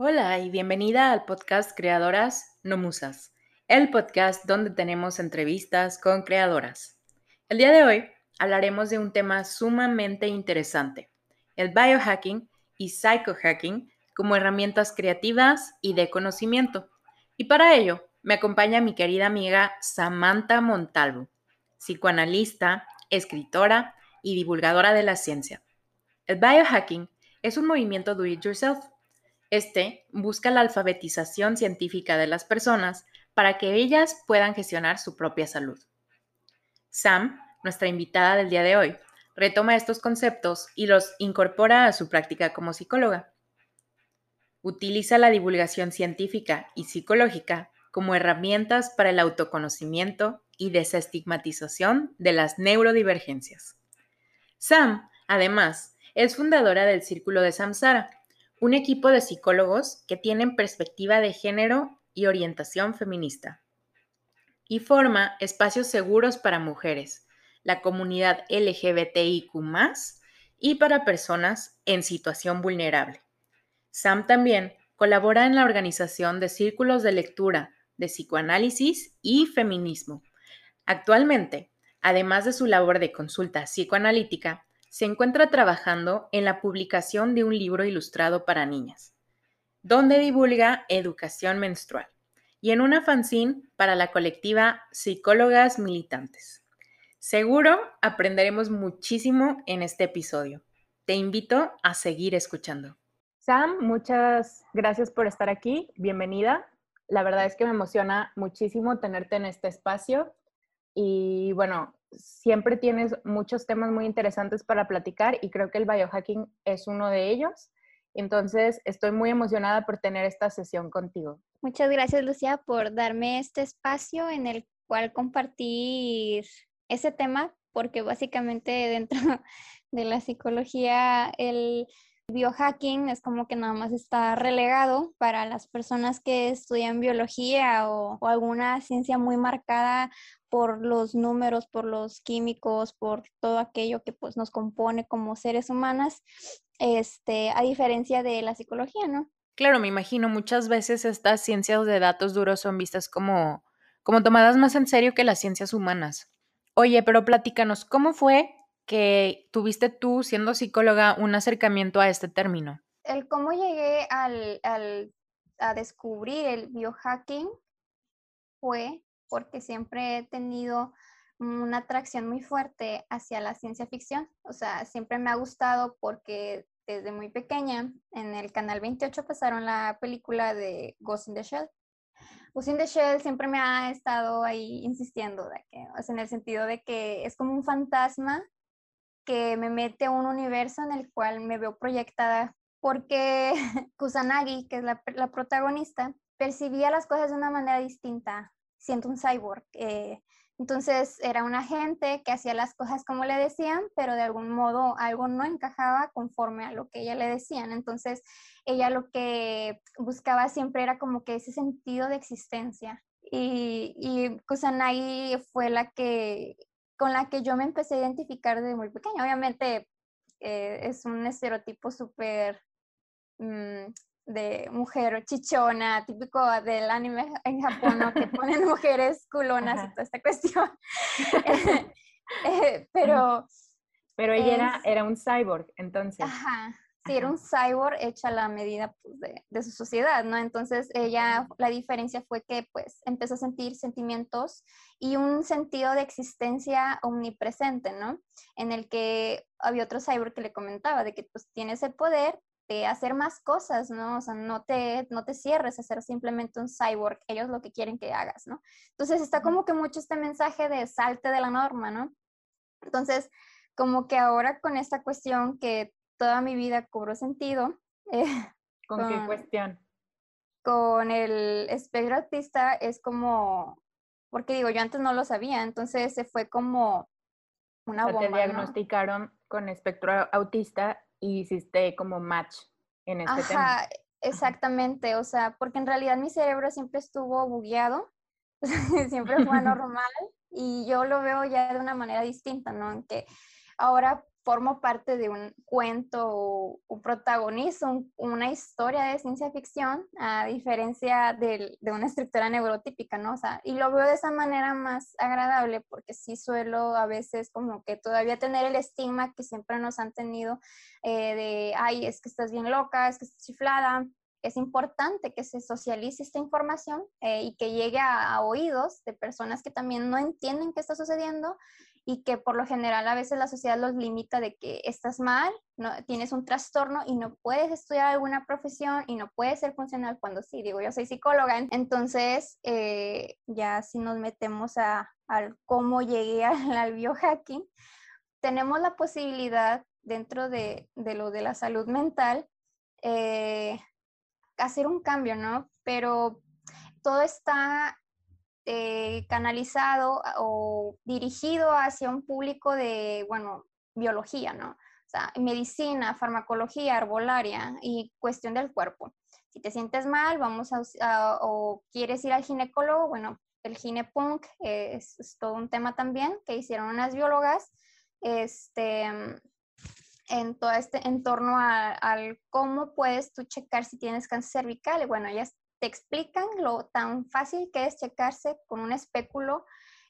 Hola y bienvenida al podcast Creadoras No Musas, el podcast donde tenemos entrevistas con creadoras. El día de hoy hablaremos de un tema sumamente interesante, el biohacking y psychohacking como herramientas creativas y de conocimiento. Y para ello me acompaña mi querida amiga Samantha Montalvo, psicoanalista, escritora y divulgadora de la ciencia. El biohacking es un movimiento do it yourself este busca la alfabetización científica de las personas para que ellas puedan gestionar su propia salud. Sam, nuestra invitada del día de hoy, retoma estos conceptos y los incorpora a su práctica como psicóloga. Utiliza la divulgación científica y psicológica como herramientas para el autoconocimiento y desestigmatización de las neurodivergencias. Sam, además, es fundadora del Círculo de Samsara, un equipo de psicólogos que tienen perspectiva de género y orientación feminista. Y forma espacios seguros para mujeres, la comunidad LGBTIQ y para personas en situación vulnerable. Sam también colabora en la organización de círculos de lectura, de psicoanálisis y feminismo. Actualmente, además de su labor de consulta psicoanalítica, se encuentra trabajando en la publicación de un libro ilustrado para niñas, donde divulga educación menstrual, y en una fanzine para la colectiva Psicólogas Militantes. Seguro aprenderemos muchísimo en este episodio. Te invito a seguir escuchando. Sam, muchas gracias por estar aquí. Bienvenida. La verdad es que me emociona muchísimo tenerte en este espacio. Y bueno, siempre tienes muchos temas muy interesantes para platicar y creo que el biohacking es uno de ellos. Entonces, estoy muy emocionada por tener esta sesión contigo. Muchas gracias, Lucía, por darme este espacio en el cual compartir ese tema, porque básicamente dentro de la psicología el biohacking es como que nada más está relegado para las personas que estudian biología o, alguna ciencia muy marcada por los números, por los químicos, por todo aquello que pues nos compone como seres humanas, este, a diferencia de la psicología, ¿no? Claro, me imagino, muchas veces estas ciencias de datos duros son vistas como, como tomadas más en serio que las ciencias humanas. Oye, pero platícanos, ¿cómo fue que tuviste tú, siendo psicóloga, un acercamiento a este término? El cómo llegué al, a descubrir el biohacking fue porque siempre he tenido una atracción muy fuerte hacia la ciencia ficción. O sea, siempre me ha gustado porque desde muy pequeña en el canal 28 pasaron la película de Ghost in the Shell. Ghost in the Shell siempre me ha estado ahí insistiendo, en el sentido de que es como un fantasma que me mete a un universo en el cual me veo proyectada porque Kusanagi, que es la, protagonista, percibía las cosas de una manera distinta, siendo un cyborg. Eh, entonces era una gente que hacía las cosas como le decían, pero de algún modo algo no encajaba conforme a lo que ella le decían. Entonces ella lo que buscaba siempre era como que ese sentido de existencia. Y, y Kusanagi fue la que con la que yo me empecé a identificar desde muy pequeña. Obviamente eh, es un estereotipo súper mm, de mujer chichona, típico del anime en Japón, que ponen mujeres culonas y toda esta cuestión. Eh, pero... Pero ella era, era un cyborg, entonces. Ajá, sí, era un cyborg hecha a la medida pues, de, de, su sociedad, ¿no? Entonces ella, la diferencia fue que pues empezó a sentir sentimientos y un sentido de existencia omnipresente, ¿no? En el que había otro cyborg que le comentaba de que pues tienes el poder de hacer más cosas, ¿no? O sea, no te, no te cierres a ser simplemente un cyborg, ellos lo que quieren que hagas, ¿no? Entonces está como que mucho este mensaje de salte de la norma, ¿no? Entonces, como que ahora con esta cuestión que toda mi vida cobró sentido. Eh, ¿Con, qué cuestión? Con el espectro autista es como, porque digo, yo antes no lo sabía, entonces se fue como una o Te diagnosticaron con espectro autista y hiciste como match en este Ajá, Exactamente, o sea, porque en realidad mi cerebro siempre estuvo bugueado, siempre fue normal y yo lo veo ya de una manera distinta, ¿no? Que ahora formo parte de un cuento o, o protagonizo una historia de ciencia ficción, a diferencia de, de, una estructura neurotípica, ¿no? O sea, y lo veo de esa manera más agradable porque sí suelo a veces como que todavía tener el estigma que siempre nos han tenido eh, de, ay, es que estás bien loca, es que estás chiflada, es importante que se socialice esta información eh, y que llegue a, a, oídos de personas que también no entienden qué está sucediendo y que por lo general a veces la sociedad los limita de que estás mal, no, tienes un trastorno y no puedes estudiar alguna profesión y no puedes ser funcional cuando sí, digo, yo soy psicóloga, entonces eh, ya si nos metemos a, a cómo llegué al, biohacking, tenemos la posibilidad dentro de, de lo de la salud mental eh, hacer un cambio, ¿no? Pero todo está eh, canalizado o dirigido hacia un público de, bueno, biología, ¿no? O sea, medicina, farmacología, arbolaria y cuestión del cuerpo. Si te sientes mal, vamos a, o quieres ir al ginecólogo, bueno, el ginepunk es, todo un tema también que hicieron unas biólogas este, en todo este entorno al cómo puedes tú checar si tienes cáncer cervical. Bueno, ellas te explican lo tan fácil que es checarse con un espéculo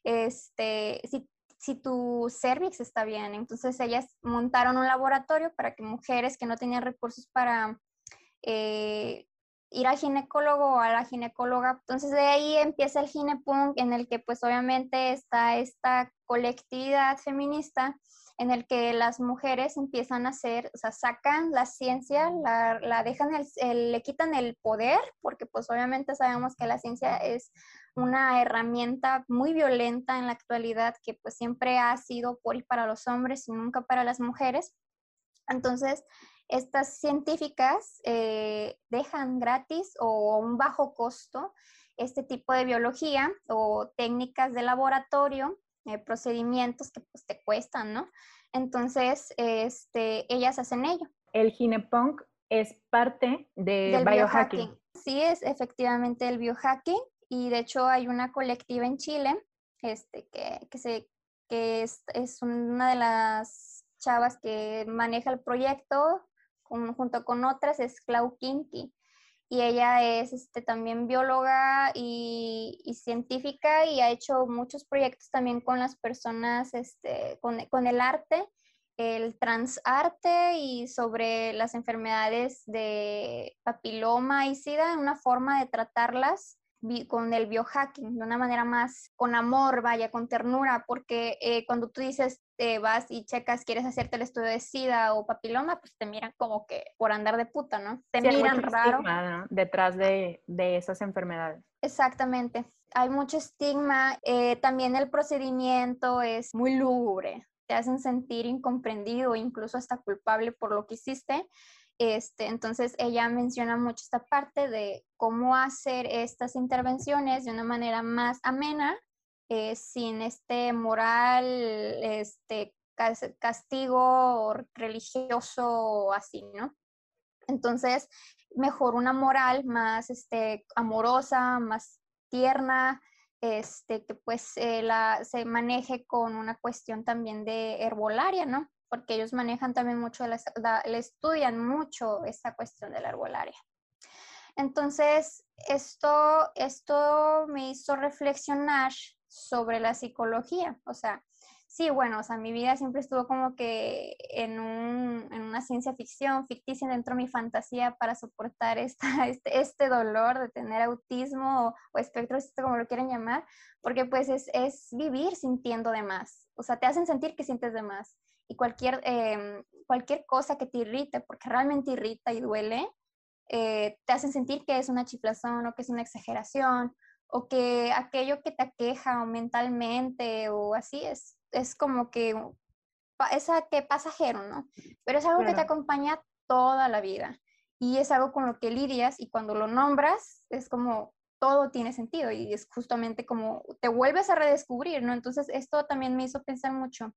este, si, si tu cervix está bien. Entonces ellas montaron un laboratorio para que mujeres que no tenían recursos para eh, ir al ginecólogo o a la ginecóloga. Entonces de ahí empieza el ginepunk en el que pues obviamente está esta colectividad feminista en el que las mujeres empiezan a hacer, o sea, sacan la ciencia, la, dejan, le quitan el poder, porque pues obviamente sabemos que la ciencia es una herramienta muy violenta en la actualidad que pues siempre ha sido por y para los hombres y nunca para las mujeres. Entonces, estas científicas eh, dejan gratis o a un bajo costo este tipo de biología o técnicas de laboratorio eh, procedimientos que pues te cuestan, ¿no? Entonces, este, ellas hacen ello. El ginepunk es parte de Del biohacking. Sí, es efectivamente el biohacking y de hecho hay una colectiva en Chile este, que, que, se, que es, es, una de las chavas que maneja el proyecto junto con otras, es Clau Kinky y ella es este, también bióloga y, y, científica y ha hecho muchos proyectos también con las personas, este, con, con, el arte, el transarte y sobre las enfermedades de papiloma y sida, una forma de tratarlas con el biohacking, de una manera más con amor, vaya, con ternura, porque eh, cuando tú dices, te vas y checas, quieres hacerte el estudio de SIDA o papiloma, pues te miran como que por andar de puta, ¿no? Te sí, miran raro. Estigma, ¿no? Detrás de, de, esas enfermedades. Exactamente. Hay mucho estigma. Eh, también el procedimiento es muy lúgubre. Te hacen sentir incomprendido, incluso hasta culpable por lo que hiciste. Este, entonces ella menciona mucho esta parte de cómo hacer estas intervenciones de una manera más amena, eh, sin este moral, este castigo religioso así, ¿no? Entonces, mejor una moral más este, amorosa, más tierna, este, que pues la, se maneje con una cuestión también de herbolaria, ¿no? porque ellos manejan también mucho, le estudian mucho esta cuestión de la herbolaria. Entonces, esto, esto me hizo reflexionar sobre la psicología, o sea, sí, bueno, o sea, mi vida siempre estuvo como que en, un, en una ciencia ficción ficticia dentro de mi fantasía para soportar esta, este, este dolor de tener autismo o, o espectro, como lo quieren llamar, porque pues es, es vivir sintiendo de más, o sea, te hacen sentir que sientes de más. Y cualquier, eh, cualquier cosa que te irrite, porque realmente irrita y duele, eh, te hacen sentir que es una chiflazón o que es una exageración o que aquello que te aqueja o mentalmente o así es, es como que es que pasajero, ¿no? Pero es algo claro. que te acompaña toda la vida y es algo con lo que lidias y cuando lo nombras es como todo tiene sentido y es justamente como te vuelves a redescubrir, ¿no? Entonces esto también me hizo pensar mucho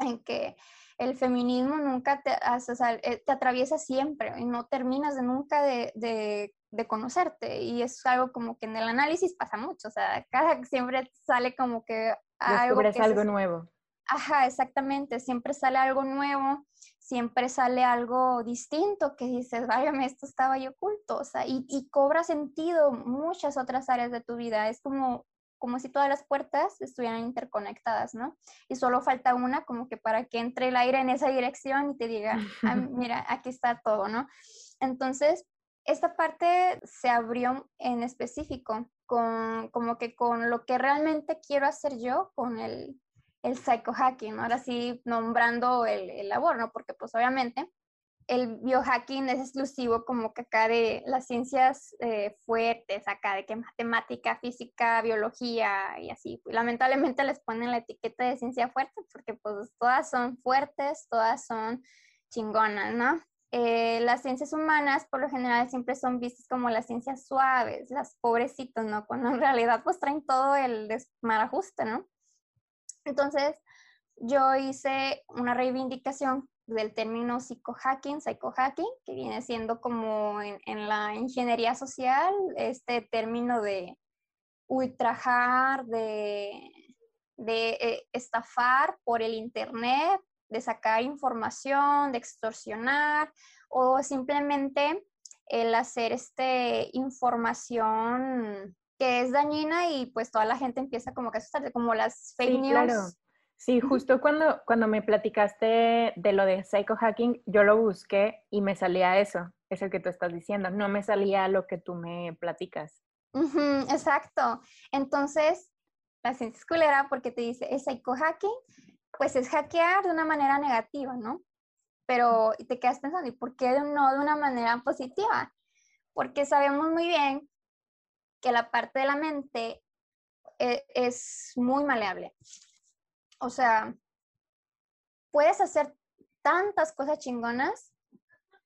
en que el feminismo nunca te, o sea, eh, te atraviesa siempre y no terminas de nunca de, de, de, conocerte. Y es algo como que en el análisis pasa mucho, o sea, cada siempre sale como que algo, que algo nuevo. Ajá, exactamente, siempre sale algo nuevo, siempre sale algo distinto que dices, váyame, esto estaba ahí oculto, o sea, y, y, cobra sentido muchas otras áreas de tu vida, es como, como si todas las puertas estuvieran interconectadas, ¿no? Y solo falta una como que para que entre el aire en esa dirección y te diga, ah, mira, aquí está todo, ¿no? Entonces, esta parte se abrió en específico con como que con lo que realmente quiero hacer yo con el, el psychohacking, ahora sí nombrando el, el labor, ¿no? Porque pues obviamente el biohacking es exclusivo como que acá de las ciencias eh, fuertes, acá de que matemática, física, biología y así. Lamentablemente les ponen la etiqueta de ciencia fuerte porque pues todas son fuertes, todas son chingonas, ¿no? Eh, las ciencias humanas por lo general siempre son vistas como las ciencias suaves, las pobrecitos, ¿no? Cuando en realidad pues traen todo el desmarajuste, ¿no? Entonces, yo hice una reivindicación del término psicohacking, psychohacking, que viene siendo como en, la ingeniería social, este término de ultrajar, de, de eh, estafar por el Internet, de sacar información, de extorsionar o simplemente el hacer este información que es dañina y pues toda la gente empieza como que a asustarse, como las fake news. Claro. Sí, justo cuando, cuando me platicaste de lo de psychohacking, yo lo busqué y me salía eso, es el que tú estás diciendo, no me salía lo que tú me platicas. exacto. Entonces, la ciencia es culera porque te dice, el psychohacking, pues es hackear de una manera negativa, ¿no? Pero te quedas pensando, ¿y por qué no de una manera positiva? Porque sabemos muy bien que la parte de la mente eh, es muy maleable. O sea, puedes hacer tantas cosas chingonas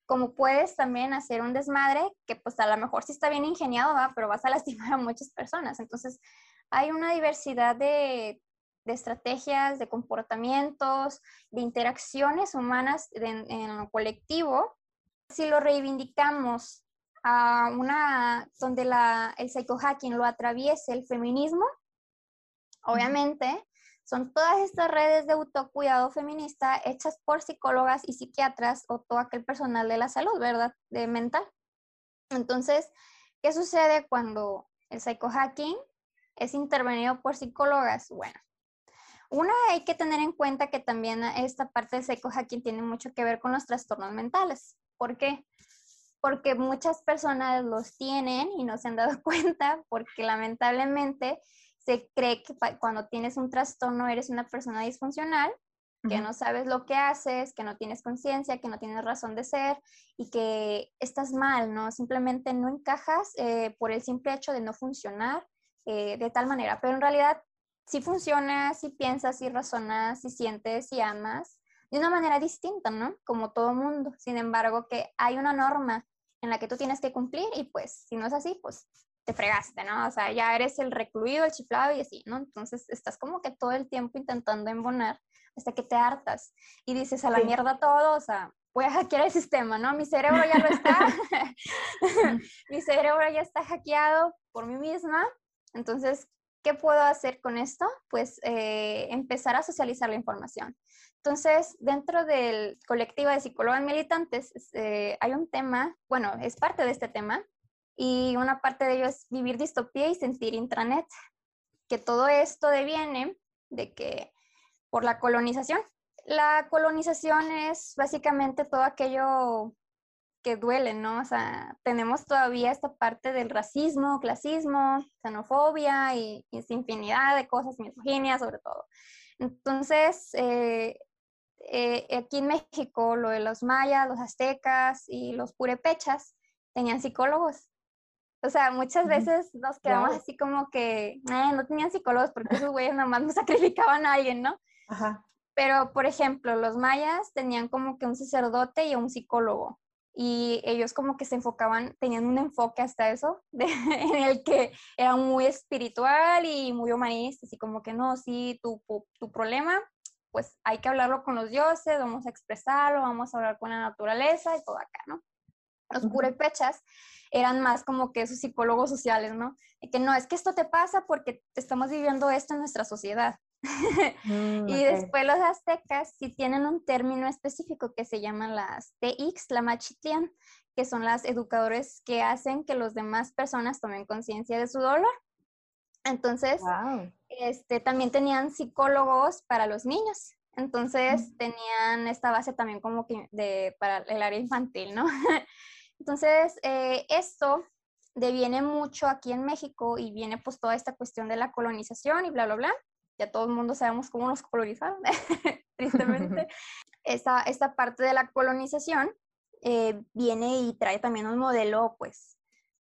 como puedes también hacer un desmadre que pues a lo mejor sí está bien ingeniado, ¿va? pero vas a lastimar a muchas personas. Entonces, hay una diversidad de, de estrategias, de comportamientos, de interacciones humanas en, en lo colectivo. Si lo reivindicamos a una, donde la, el psychohacking lo atraviese el feminismo, obviamente son todas estas redes de autocuidado feminista hechas por psicólogas y psiquiatras o todo aquel personal de la salud, ¿verdad? De mental. Entonces, ¿qué sucede cuando el psychohacking es intervenido por psicólogas? Bueno, una hay que tener en cuenta que también esta parte del psychohacking tiene mucho que ver con los trastornos mentales. ¿Por qué? Porque muchas personas los tienen y no se han dado cuenta porque lamentablemente se cree que cuando tienes un trastorno eres una persona disfuncional, que no sabes lo que haces, que no tienes conciencia, que no tienes razón de ser y que estás mal, ¿no? Simplemente no encajas eh, por el simple hecho de no funcionar eh, de tal manera. Pero en realidad sí funcionas, sí piensas, sí razonas, sí sientes, sí amas de una manera distinta, ¿no? Como todo mundo. Sin embargo, que hay una norma en la que tú tienes que cumplir y pues si no es así, pues te fregaste, ¿no? O sea, ya eres el recluido, el chiflado y así, ¿no? Entonces estás como que todo el tiempo intentando embonar hasta que te hartas y dices a la mierda todo, o sea, voy a hackear el sistema, ¿no? Mi cerebro ya lo está, mi cerebro ya está hackeado por mí misma, entonces, ¿qué puedo hacer con esto? Pues eh, empezar a socializar la información. Entonces, dentro del colectivo de psicólogos militantes eh, hay un tema, bueno, es parte de este tema, y una parte de ello es vivir distopía y sentir intranet, que todo esto deviene de que por la colonización. La colonización es básicamente todo aquello que duele, ¿no? O sea, tenemos todavía esta parte del racismo, clasismo, xenofobia y, y infinidad de cosas, misoginia sobre todo. Entonces, eh, eh, aquí en México, lo de los mayas, los aztecas y los purepechas tenían psicólogos o sea, muchas veces nos quedamos así como que eh, no tenían psicólogos porque esos güeyes nomás nos sacrificaban a alguien, ¿no? Ajá. Pero, por ejemplo, los mayas tenían como que un sacerdote y un psicólogo. Y ellos como que se enfocaban, tenían un enfoque hasta eso, en el que era muy espiritual y muy humanista, así como que no, sí, tu, tu problema, pues hay que hablarlo con los dioses, vamos a expresarlo, vamos a hablar con la naturaleza y todo acá, ¿no? Los purépechas eran más como que esos psicólogos sociales, ¿no? que no, es que esto te pasa porque estamos viviendo esto en nuestra sociedad. Mm, y después los aztecas sí tienen un término específico que se llama las TX, la machitian, que son las educadores que hacen que los demás personas tomen conciencia de su dolor. Entonces, este, también tenían psicólogos para los niños. Entonces, tenían esta base también como que de, para el área infantil, ¿no? Entonces, eh, esto deviene mucho aquí en México y viene pues toda esta cuestión de la colonización y bla, bla, bla. Ya todo el mundo sabemos cómo nos colonizaron, tristemente. esta, esta parte de la colonización eh, viene y trae también un modelo pues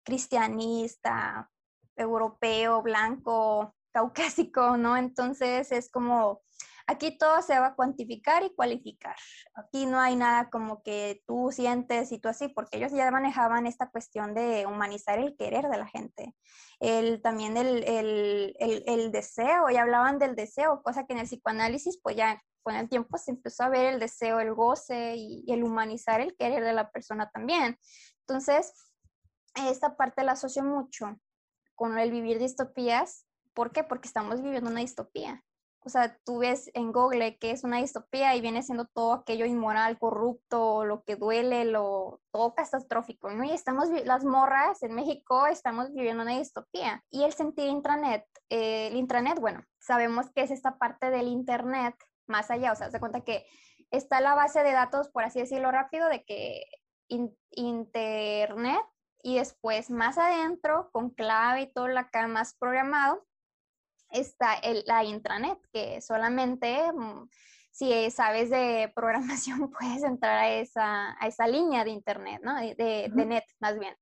cristianista, europeo, blanco, caucásico, ¿no? Entonces es como Aquí todo se va a cuantificar y cualificar. Aquí no hay nada como que tú sientes y tú así, porque ellos ya manejaban esta cuestión de humanizar el querer de la gente. El, también el, el, el, deseo, ya hablaban del deseo, cosa que en el psicoanálisis pues ya con el tiempo se empezó a ver el deseo, el goce y, y el humanizar el querer de la persona también. Entonces, esta parte la asocio mucho con el vivir distopías. ¿Por qué? Porque estamos viviendo una distopía o sea, tú ves en Google que es una distopía y viene siendo todo aquello inmoral, corrupto, lo que duele, lo todo catastrófico, ¿no? Y estamos, las morras en México estamos viviendo una distopía. Y el sentir intranet, eh, el intranet, bueno, sabemos que es esta parte del internet más allá, o sea, se cuenta que está la base de datos, por así decirlo rápido, de que internet y después más adentro, con clave y todo acá más programado, está el, la intranet, que solamente mm, si sabes de programación puedes entrar a esa, a esa línea de internet, ¿no? De, de, net, más bien.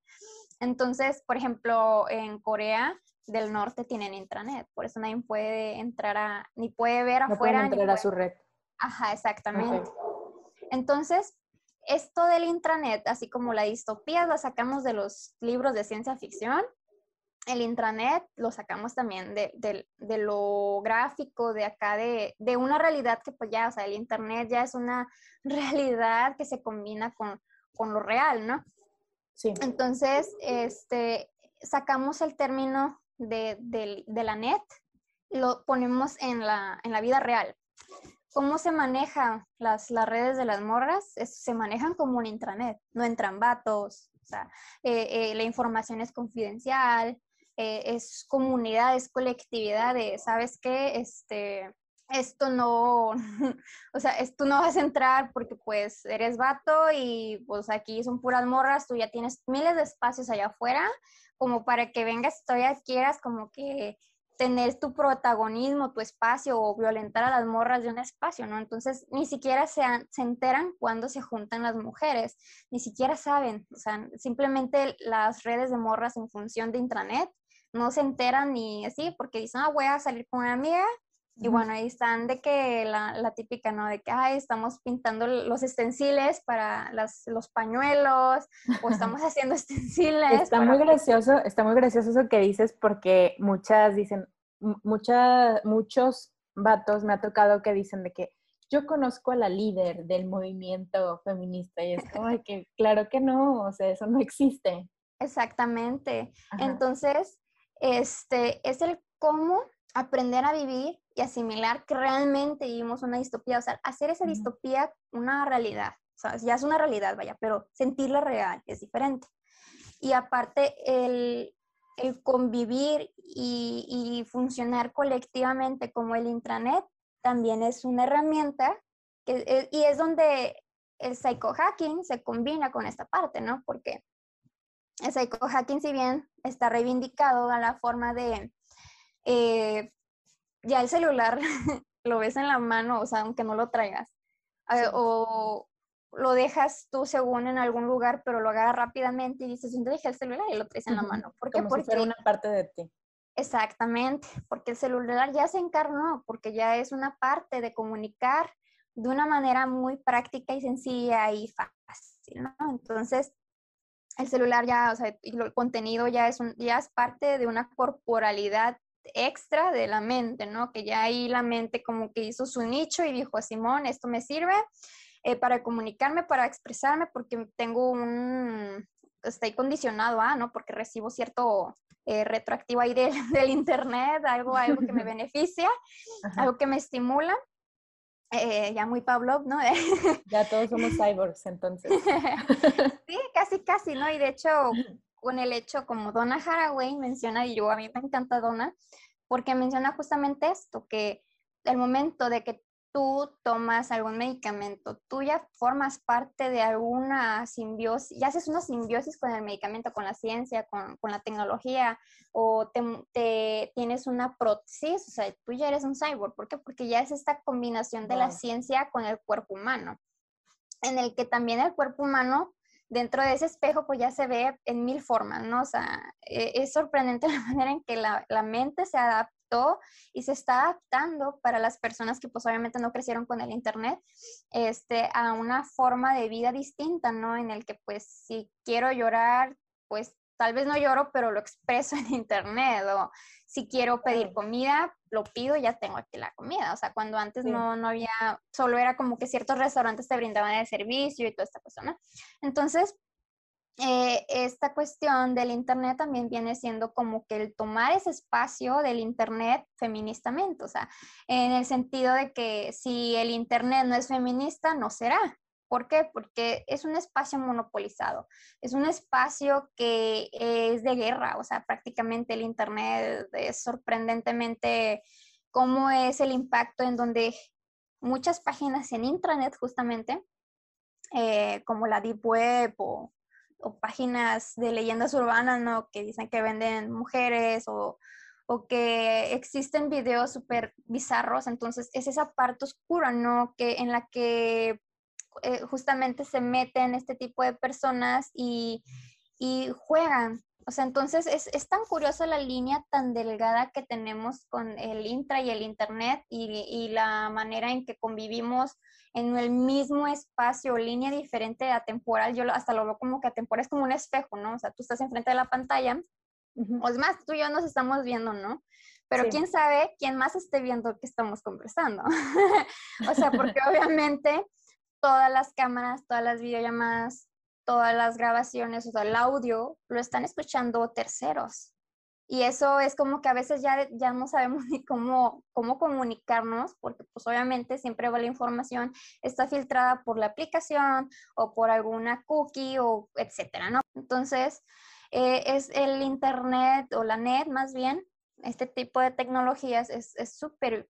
Entonces, por ejemplo, en Corea del Norte tienen intranet, por eso nadie puede entrar a, ni puede ver no afuera. Pueden entrar a su red. Ajá, exactamente. Entonces, esto del intranet, así como la distopía, la sacamos de los libros de ciencia ficción el intranet lo sacamos también de, de, lo gráfico, de acá, de, de, una realidad que pues ya, o sea, el internet ya es una realidad que se combina con, con lo real, ¿no? Sí. Entonces, este, sacamos el término de, de, la net lo ponemos en la, en la vida real. ¿Cómo se manejan las, las redes de las morras? se manejan como un intranet, no entran vatos, o sea, eh, eh, la información es confidencial, eh, es comunidad, es colectividad, ¿sabes qué? Este, esto no, o sea, tú no vas a entrar porque pues eres vato y pues aquí son puras morras, tú ya tienes miles de espacios allá afuera, como para que vengas todavía quieras como que tener tu protagonismo, tu espacio o violentar a las morras de un espacio, ¿no? Entonces, ni siquiera se, se enteran cuando se juntan las mujeres, ni siquiera saben, o sea, simplemente las redes de morras en función de intranet no se enteran ni así, porque dicen, ah, voy a salir con una amiga. Y bueno, ahí están de que la, la, típica, ¿no? De que, ay, estamos pintando los extensiles para las, los pañuelos o estamos haciendo extensiles. Está muy gracioso, está muy gracioso eso que dices porque muchas dicen, muchas, muchos vatos me ha tocado que dicen de que yo conozco a la líder del movimiento feminista y es como que claro que no, o sea, eso no existe. Exactamente. Entonces, este, es el cómo aprender a vivir y asimilar que realmente vivimos una distopía, o sea, hacer esa distopía una realidad, o sea, ya es una realidad, vaya, pero sentirla real es diferente. Y aparte, el, el convivir y, y, funcionar colectivamente como el intranet también es una herramienta que, eh, y es donde el psychohacking se combina con esta parte, ¿no? Porque el psychohacking, si bien está reivindicado a la forma de, eh, ya el celular lo ves en la mano, o sea, aunque no lo traigas, eh, o lo dejas tú según en algún lugar, pero lo agarras rápidamente y dices, ¿dónde dejé el celular? Y lo traes en la mano. ¿Por qué? Como porque una parte de ti. Exactamente, porque el celular ya se encarnó, porque ya es una parte de comunicar de una manera muy práctica y sencilla y fácil, ¿no? Entonces, el celular ya, o sea, el contenido ya es, un, ya es parte de una corporalidad extra de la mente, ¿no? Que ya ahí la mente como que hizo su nicho y dijo, Simón, esto me sirve eh, para comunicarme, para expresarme, porque tengo un, estoy condicionado a, ¿no? Porque recibo cierto eh, retroactivo ahí del internet, algo, algo que me beneficia, algo que me estimula. Eh, ya muy Pavlov, ¿no? ya todos somos cyborgs, entonces. sí, casi, casi, ¿no? Y de hecho, con el hecho, como Donna Haraway menciona, y yo a mí me encanta Donna, porque menciona justamente esto, que el momento de que tú tomas algún medicamento, tú ya formas parte de alguna simbiosis, ya haces una simbiosis con el medicamento, con la ciencia, con, la tecnología, o te, tienes una prótesis, o sea, tú ya eres un cyborg. ¿Por qué? Porque ya es esta combinación de la ciencia con el cuerpo humano, en el que también el cuerpo humano dentro de ese espejo pues ya se ve en mil formas, ¿no? O sea, e, es sorprendente la manera en que la, la mente se adapta y se está adaptando para las personas que pues obviamente no crecieron con el Internet este, a una forma de vida distinta, ¿no? En el que pues si quiero llorar, pues tal vez no lloro, pero lo expreso en Internet o si quiero pedir comida, lo pido, ya tengo aquí la comida. O sea, cuando antes no, no había, solo era como que ciertos restaurantes te brindaban el servicio y toda esta cosa, ¿no? Entonces, eh, esta cuestión del Internet también viene siendo como que el tomar ese espacio del Internet feministamente, o sea, en el sentido de que si el Internet no es feminista, no será. ¿Por qué? Porque es un espacio monopolizado, es un espacio que es de guerra, o sea, prácticamente el Internet es sorprendentemente cómo es el impacto en donde muchas páginas en intranet justamente, eh, como la Deep Web o o páginas de leyendas urbanas, ¿no? Que dicen que venden mujeres o, o que existen videos súper bizarros. Entonces, es esa parte oscura, ¿no? Que en la que eh, justamente se meten este tipo de personas y, y juegan. O sea, entonces es, es, tan curiosa la línea tan delgada que tenemos con el intra y el internet y, y la manera en que convivimos en el mismo espacio, línea diferente a temporal, yo hasta lo veo como que atemporal es como un espejo, ¿no? O sea, tú estás enfrente de la pantalla, o es más, tú y yo nos estamos viendo, ¿no? Pero quién sabe quién más esté viendo que estamos conversando. o sea, porque obviamente todas las cámaras, todas las videollamadas, todas las grabaciones, o sea, el audio, lo están escuchando terceros. Y eso es como que a veces ya, ya no sabemos ni cómo, cómo comunicarnos, porque pues obviamente siempre va la información, está filtrada por la aplicación o por alguna cookie o etcétera, ¿no? Entonces, eh, es el Internet o la net más bien, este tipo de tecnologías es súper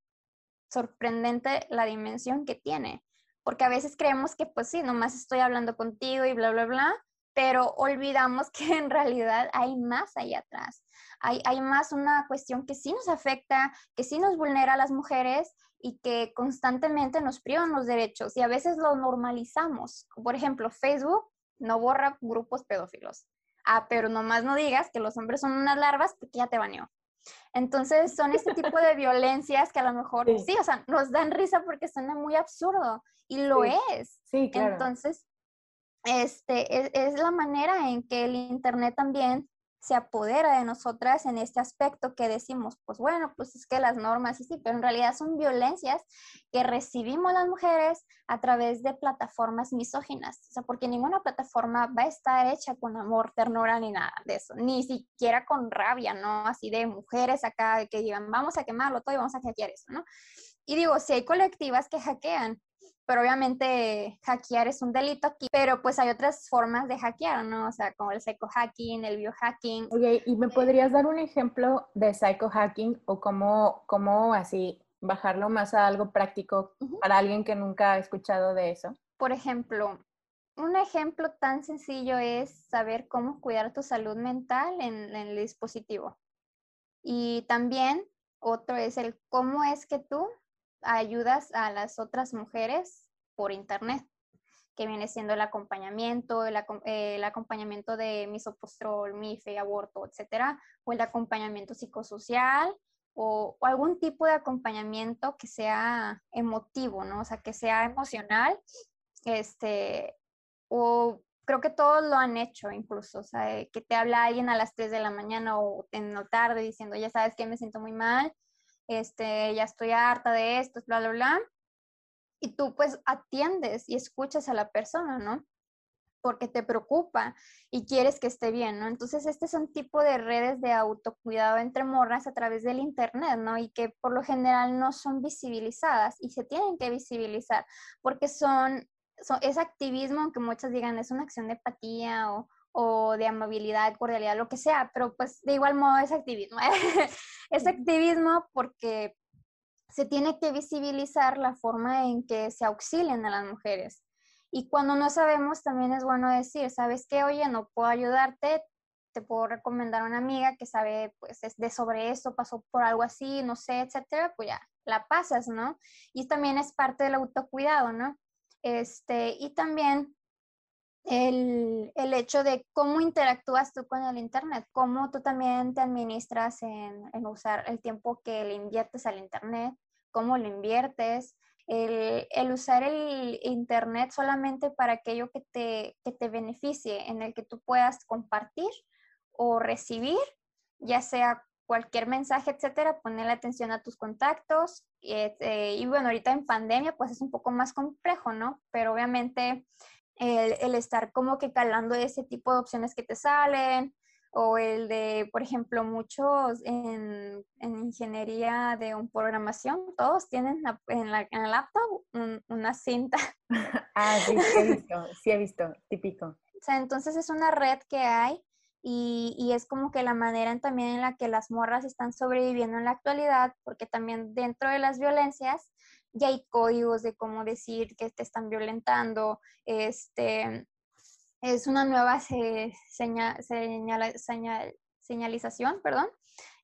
sorprendente la dimensión que tiene, porque a veces creemos que pues sí, nomás estoy hablando contigo y bla, bla, bla, pero olvidamos que en realidad hay más allá atrás. Hay, hay, más una cuestión que sí nos afecta, que sí nos vulnera a las mujeres y que constantemente nos privan los derechos y a veces lo normalizamos. Por ejemplo, Facebook no borra grupos pedófilos. Ah, pero nomás no digas que los hombres son unas larvas porque ya te baneó. Entonces son este tipo de violencias que a lo mejor sí. o sea, nos dan risa porque suena muy absurdo y lo es. Sí, claro. Entonces, este, es, es, la manera en que el Internet también se apodera de nosotras en este aspecto que decimos, pues bueno, pues es que las normas y sí, pero en realidad son violencias que recibimos las mujeres a través de plataformas misóginas, o sea, porque ninguna plataforma va a estar hecha con amor, ternura ni nada de eso, ni siquiera con rabia, ¿no? Así de mujeres acá que digan, vamos a quemarlo todo y vamos a hackear eso, ¿no? Y digo, si hay colectivas que hackean, pero obviamente hackear es un delito aquí, pero pues hay otras formas de hackear, ¿no? O sea, como el psycho-hacking, el biohacking. Oye, ¿y me podrías dar un ejemplo de psycho-hacking o cómo, cómo así bajarlo más a algo práctico para alguien que nunca ha escuchado de eso? Por ejemplo, un ejemplo tan sencillo es saber cómo cuidar tu salud mental en, en el dispositivo. Y también otro es el cómo es que tú ayudas a las otras mujeres por internet, que viene siendo el acompañamiento, el, acompañamiento de misopostrol, MIFE, aborto, etcétera, o el acompañamiento psicosocial, o, algún tipo de acompañamiento que sea emotivo, ¿no? O sea, que sea emocional, este, o creo que todos lo han hecho incluso, o sea, que te habla alguien a las 3 de la mañana o en la tarde diciendo, ya sabes que me siento muy mal, este, ya estoy harta de esto, bla, bla, bla. Y tú pues atiendes y escuchas a la persona, ¿no? porque te preocupa y quieres que esté bien, ¿no? Entonces, este es un tipo de redes de autocuidado entre morras a través del Internet, ¿no? Y que por lo general no son visibilizadas y se tienen que visibilizar porque son, es activismo, aunque muchas digan es una acción de empatía o, o de amabilidad, cordialidad, lo que sea, pero pues de igual modo es activismo. es activismo porque se tiene que visibilizar la forma en que se auxilian a las mujeres. Y cuando no sabemos, también es bueno decir, ¿sabes qué? Oye, no puedo ayudarte, te puedo recomendar a una amiga que sabe, pues, de sobre esto, pasó por algo así, no sé, etcétera, pues ya, la pasas, ¿no? Y también es parte del autocuidado, ¿no? Este, y también el, el, hecho de cómo interactúas tú con el Internet, cómo tú también te administras en, en usar el tiempo que le inviertes al Internet, cómo lo inviertes, el, usar el Internet solamente para aquello que te, que te beneficie, en el que tú puedas compartir o recibir, ya sea cualquier mensaje, etcétera, ponerle atención a tus contactos. Eh, y bueno, ahorita en pandemia, pues es un poco más complejo, ¿no? Pero obviamente el, el, estar como que calando ese tipo de opciones que te salen, o el de, por ejemplo, muchos en, ingeniería de un programación, todos tienen en, la, en el laptop una cinta. ah, sí, sí he visto, sí he visto, típico. O sea, entonces es una red que hay y, y, es como que la manera también en la que las morras están sobreviviendo en la actualidad, porque también dentro de las violencias ya hay códigos de cómo decir que te están violentando, este, es una nueva señalización, perdón.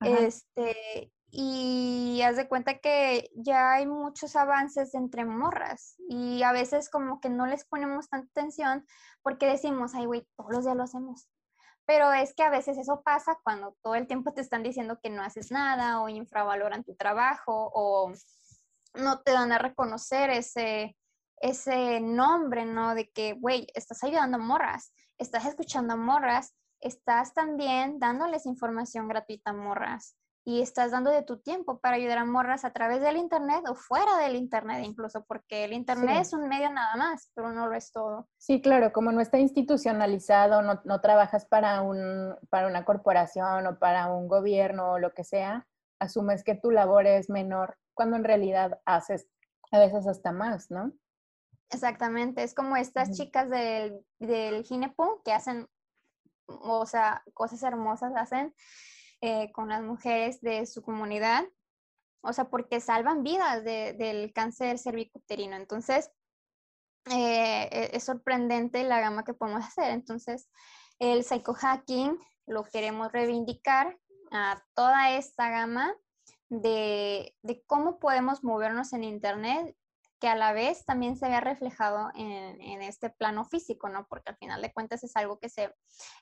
Este, y haz de cuenta que ya hay muchos avances entre morras y a veces como que no les ponemos tanta atención porque decimos, ay, güey, todos los días lo hacemos. Pero es que a veces eso pasa cuando todo el tiempo te están diciendo que no haces nada o infravaloran tu trabajo o no te dan a reconocer ese, ese nombre, ¿no? De que, güey, estás ayudando a morras, estás escuchando a morras, estás también dándoles información gratuita a morras y estás dando de tu tiempo para ayudar a morras a través del Internet o fuera del Internet incluso, porque el Internet es un medio nada más, pero no lo es todo. Sí, claro, como no está institucionalizado, no, no trabajas para, un, para una corporación o para un gobierno o lo que sea, asumes que tu labor es menor cuando en realidad haces a veces hasta más, ¿no? Exactamente, es como estas chicas del, del Ginepo que hacen, o sea, cosas hermosas hacen eh, con las mujeres de su comunidad, o sea, porque salvan vidas del cáncer cervicuterino. Entonces, eh, e, es sorprendente la gama que podemos hacer. Entonces, el psychohacking lo queremos reivindicar a toda esta gama de, cómo podemos movernos en Internet que a la vez también se vea reflejado en, este plano físico, ¿no? Porque al final de cuentas es algo que se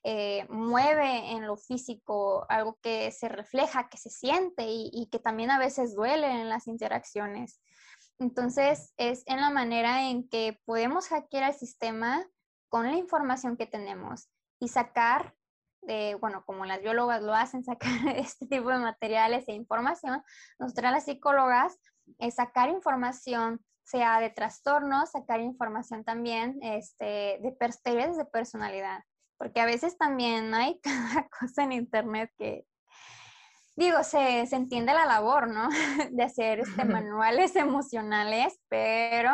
eh, mueve en lo físico, algo que se refleja, que se siente y, que también a veces duele en las interacciones. Entonces, es en la manera en que podemos hackear el sistema con la información que tenemos y sacar, de, bueno, como las biólogas lo hacen, sacar este tipo de materiales e información, nosotras las psicólogas es sacar información sea de trastornos, sacar información también este, de perspectivas de personalidad, porque a veces también hay cada cosa en Internet que, digo, se, se entiende la labor, ¿no? De hacer este, manuales emocionales, pero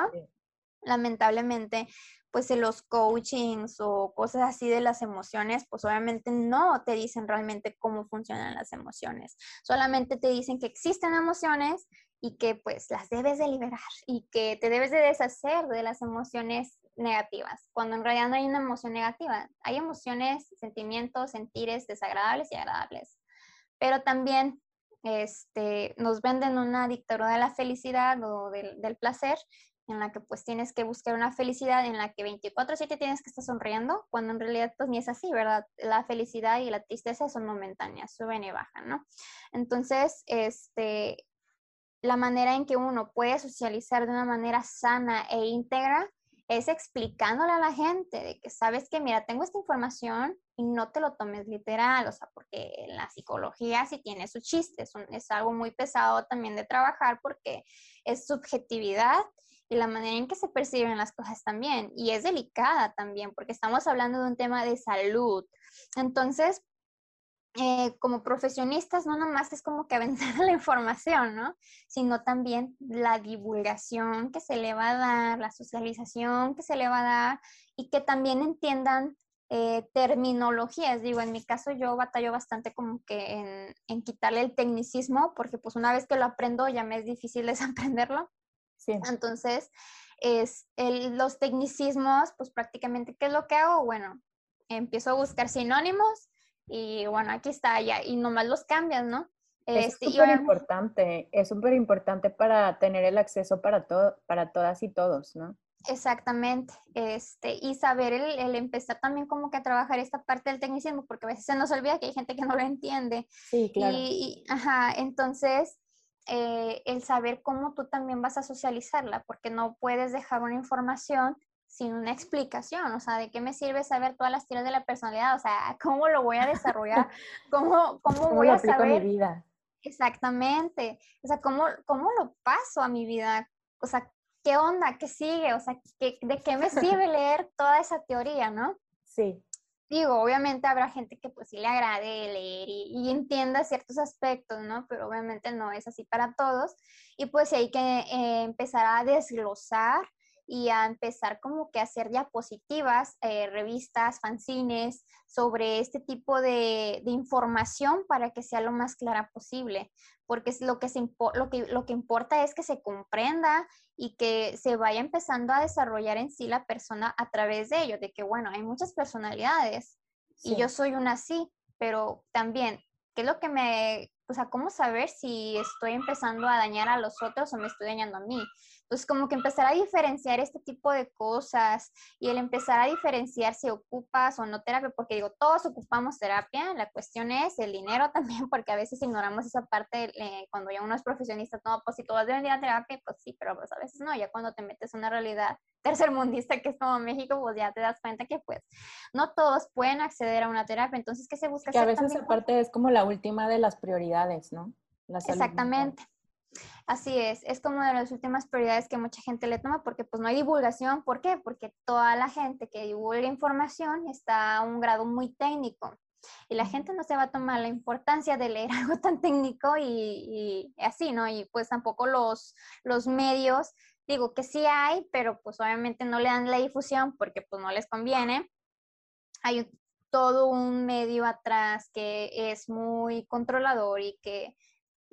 lamentablemente, pues en los coachings o cosas así de las emociones, pues obviamente no te dicen realmente cómo funcionan las emociones. Solamente te dicen que existen emociones y que pues las debes de liberar y que te debes de deshacer de las emociones negativas, cuando en realidad no hay una emoción negativa. Hay emociones, sentimientos, sentires desagradables y agradables. Pero también este, nos venden una dictadura de la felicidad o del, del placer en la que pues tienes que buscar una felicidad en la que 24/7 tienes que estar sonriendo, cuando en realidad pues ni es así, ¿verdad? La felicidad y la tristeza son momentáneas, suben y bajan, ¿no? Entonces, este, la manera en que uno puede socializar de una manera sana e íntegra es explicándole a la gente de que sabes que, mira, tengo esta información y no te lo tomes literal, o sea, porque la psicología sí tiene su chiste, es, es algo muy pesado también de trabajar porque es subjetividad y la manera en que se perciben las cosas también. Y es delicada también, porque estamos hablando de un tema de salud. Entonces, eh, como profesionistas, no nomás es como que aventar la información, ¿no? Sino también la divulgación que se le va a dar, la socialización que se le va a dar y que también entiendan eh, terminologías. Digo, en mi caso yo batallo bastante como que en, quitarle el tecnicismo, porque pues una vez que lo aprendo ya me es difícil desaprenderlo. Sí. Entonces, es los tecnicismos, pues prácticamente, ¿qué es lo que hago? Bueno, empiezo a buscar sinónimos y bueno, aquí está, ya, y nomás los cambias, ¿no? Es este, súper importante, es súper importante para tener el acceso para, todo, para todas y todos, ¿no? Exactamente, este, y saber el, empezar también como que a trabajar esta parte del tecnicismo, porque a veces se nos olvida que hay gente que no lo entiende. Sí, claro. Y, ajá, entonces, eh, el saber cómo tú también vas a socializarla, porque no puedes dejar una información sin una explicación, o sea, ¿de qué me sirve saber todas las tiras de la personalidad? O sea, ¿cómo lo voy a desarrollar? ¿Cómo, cómo, voy a saber? mi vida? Exactamente, o sea, ¿cómo, ¿cómo lo paso a mi vida? O sea, ¿qué onda? ¿Qué sigue? O sea, ¿de qué me sirve leer toda esa teoría, no? Sí. Digo, obviamente habrá gente que pues sí le agrade leer y, entienda ciertos aspectos, ¿no? Pero obviamente no es así para todos. Y pues hay que eh, empezar a desglosar y a empezar como que a hacer diapositivas, eh, revistas, fanzines sobre este tipo de, información para que sea lo más clara posible, porque es lo que, se, lo, que, lo que importa es que se comprenda y que se vaya empezando a desarrollar en sí la persona a través de ello, de que bueno, hay muchas personalidades y yo soy una así, pero también, ¿qué es lo que me, o sea, cómo saber si estoy empezando a dañar a los otros o me estoy dañando a mí? Entonces, como que empezar a diferenciar este tipo de cosas y el empezar a diferenciar si ocupas o no terapia, porque digo, todos ocupamos terapia, la cuestión es el dinero también, porque a veces ignoramos esa parte eh, cuando ya uno es profesionista, no, pues si todos deben ir a terapia, pues sí, pero pues a veces no, ya cuando te metes en una realidad tercermundista que es como México, pues ya te das cuenta que pues no todos pueden acceder a una terapia, entonces, ¿qué se busca? Que a veces aparte es como la última de las prioridades, ¿no? Exactamente. Así es, es como de las últimas prioridades que mucha gente le toma porque pues no hay divulgación. ¿Por qué? Porque toda la gente que divulga información está a un grado muy técnico y la gente no se va a tomar la importancia de leer algo tan técnico y, así, ¿no? Y pues tampoco los, los medios, digo que sí hay, pero pues obviamente no le dan la difusión porque pues no les conviene. Hay todo un medio atrás que es muy controlador y que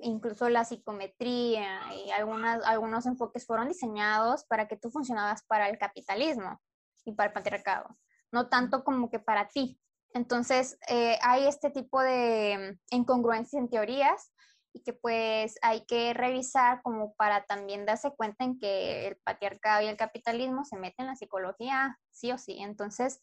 incluso la psicometría y algunas, algunos enfoques fueron diseñados para que tú funcionabas para el capitalismo y para el patriarcado, no tanto como que para ti. Entonces, eh, hay este tipo de incongruencias en teorías y que pues hay que revisar como para también darse cuenta en que el patriarcado y el capitalismo se meten en la psicología sí o sí. Entonces,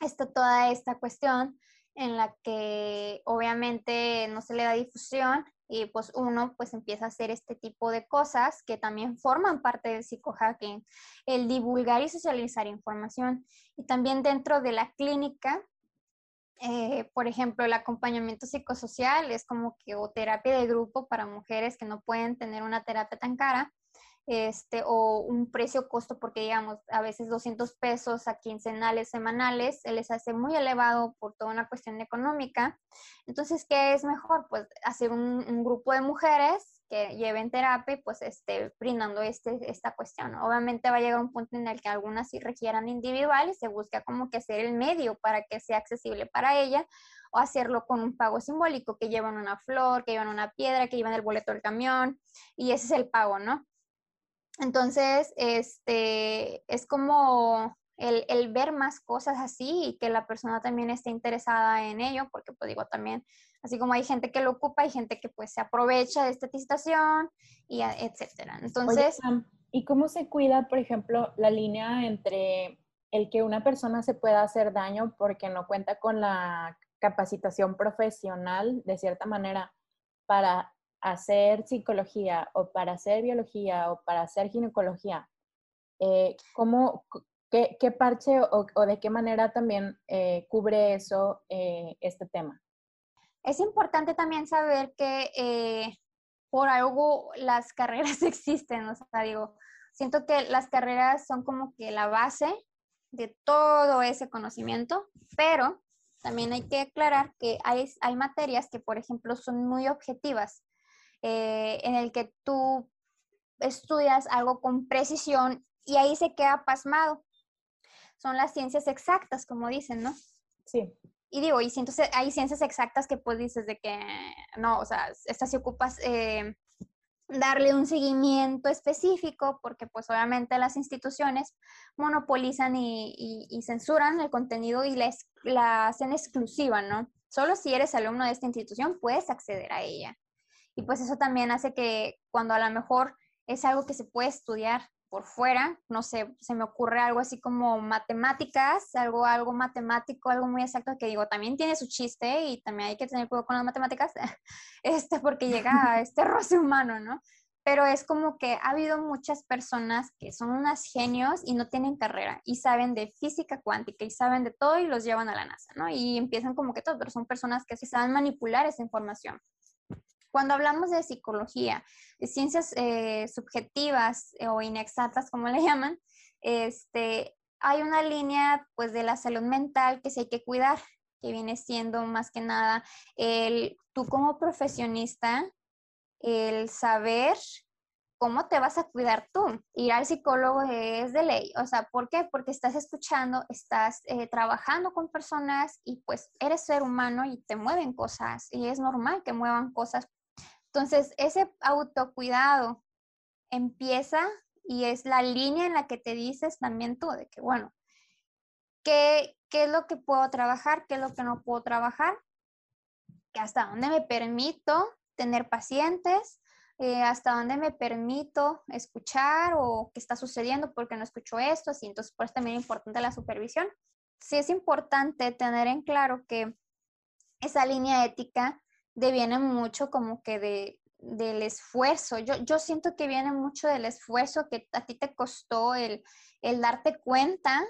está toda esta cuestión en la que obviamente no se le da difusión y pues uno pues empieza a hacer este tipo de cosas que también forman parte del psicohacking, el divulgar y socializar información. Y también dentro de la clínica, eh, por ejemplo, el acompañamiento psicosocial es como que o terapia de grupo para mujeres que no pueden tener una terapia tan cara este, o un precio costo, porque digamos, a veces 200 pesos a quincenales, semanales, se les hace muy elevado por toda una cuestión económica. Entonces, ¿qué es mejor? Pues hacer un, grupo de mujeres que lleven terapia y pues esté brindando este, esta cuestión. Obviamente va a llegar un punto en el que algunas sí requieran individual y se busca como que hacer el medio para que sea accesible para ella o hacerlo con un pago simbólico, que llevan una flor, que llevan una piedra, que llevan el boleto del camión y ese es el pago, ¿no? Entonces, este, es como el, ver más cosas así y que la persona también esté interesada en ello, porque pues digo también, así como hay gente que lo ocupa, hay gente que pues se aprovecha de esta situación y etcétera. Entonces... ¿Y cómo se cuida, por ejemplo, la línea entre el que una persona se pueda hacer daño porque no cuenta con la capacitación profesional, de cierta manera, para hacer psicología o para hacer biología o para hacer ginecología, eh, ¿cómo, qué, parche o, de qué manera también eh, cubre eso eh, este tema? Es importante también saber que por algo las carreras existen, o sea, digo, siento que las carreras son como que la base de todo ese conocimiento, pero también hay que aclarar que hay, hay materias que, por ejemplo, son muy objetivas, eh, en el que tú estudias algo con precisión y ahí se queda pasmado. Son las ciencias exactas, como dicen, ¿no? Sí. Y digo, y entonces hay ciencias exactas que pues dices de que no, o sea, estas ocupas eh, darle un seguimiento específico porque pues obviamente las instituciones monopolizan y, censuran el contenido y la, la hacen exclusiva, ¿no? Solo si eres alumno de esta institución puedes acceder a ella. Y pues eso también hace que cuando a lo mejor es algo que se puede estudiar por fuera, no sé, se me ocurre algo así como matemáticas, algo, algo matemático, algo muy exacto que digo, también tiene su chiste y también hay que tener cuidado con las matemáticas, este, porque llega a este roce humano, ¿no? Pero es como que ha habido muchas personas que son unas genios y no tienen carrera y saben de física cuántica y saben de todo y los llevan a la NASA, ¿no? Y empiezan como que todo, pero son personas que saben manipular esa información. Cuando hablamos de psicología, de ciencias eh, subjetivas eh, o inexactas, como le llaman, este, hay una línea pues de la salud mental que se hay que cuidar, que viene siendo más que nada el tú como profesionista, el saber cómo te vas a cuidar tú. Ir al psicólogo es de ley. O sea, ¿por qué? Porque estás escuchando, estás eh, trabajando con personas y pues eres ser humano y te mueven cosas y es normal que muevan cosas entonces, ese autocuidado empieza y es la línea en la que te dices también tú, de que, bueno, ¿qué, es lo que puedo trabajar? ¿Qué es lo que no puedo trabajar? ¿Hasta dónde me permito tener pacientes? Eh, hasta dónde me permito escuchar o qué está sucediendo porque no escucho esto, así entonces por eso también es importante la supervisión. Sí es importante tener en claro que esa línea ética deviene mucho como que de, del esfuerzo. Yo, yo siento que viene mucho del esfuerzo que a ti te costó el, el darte cuenta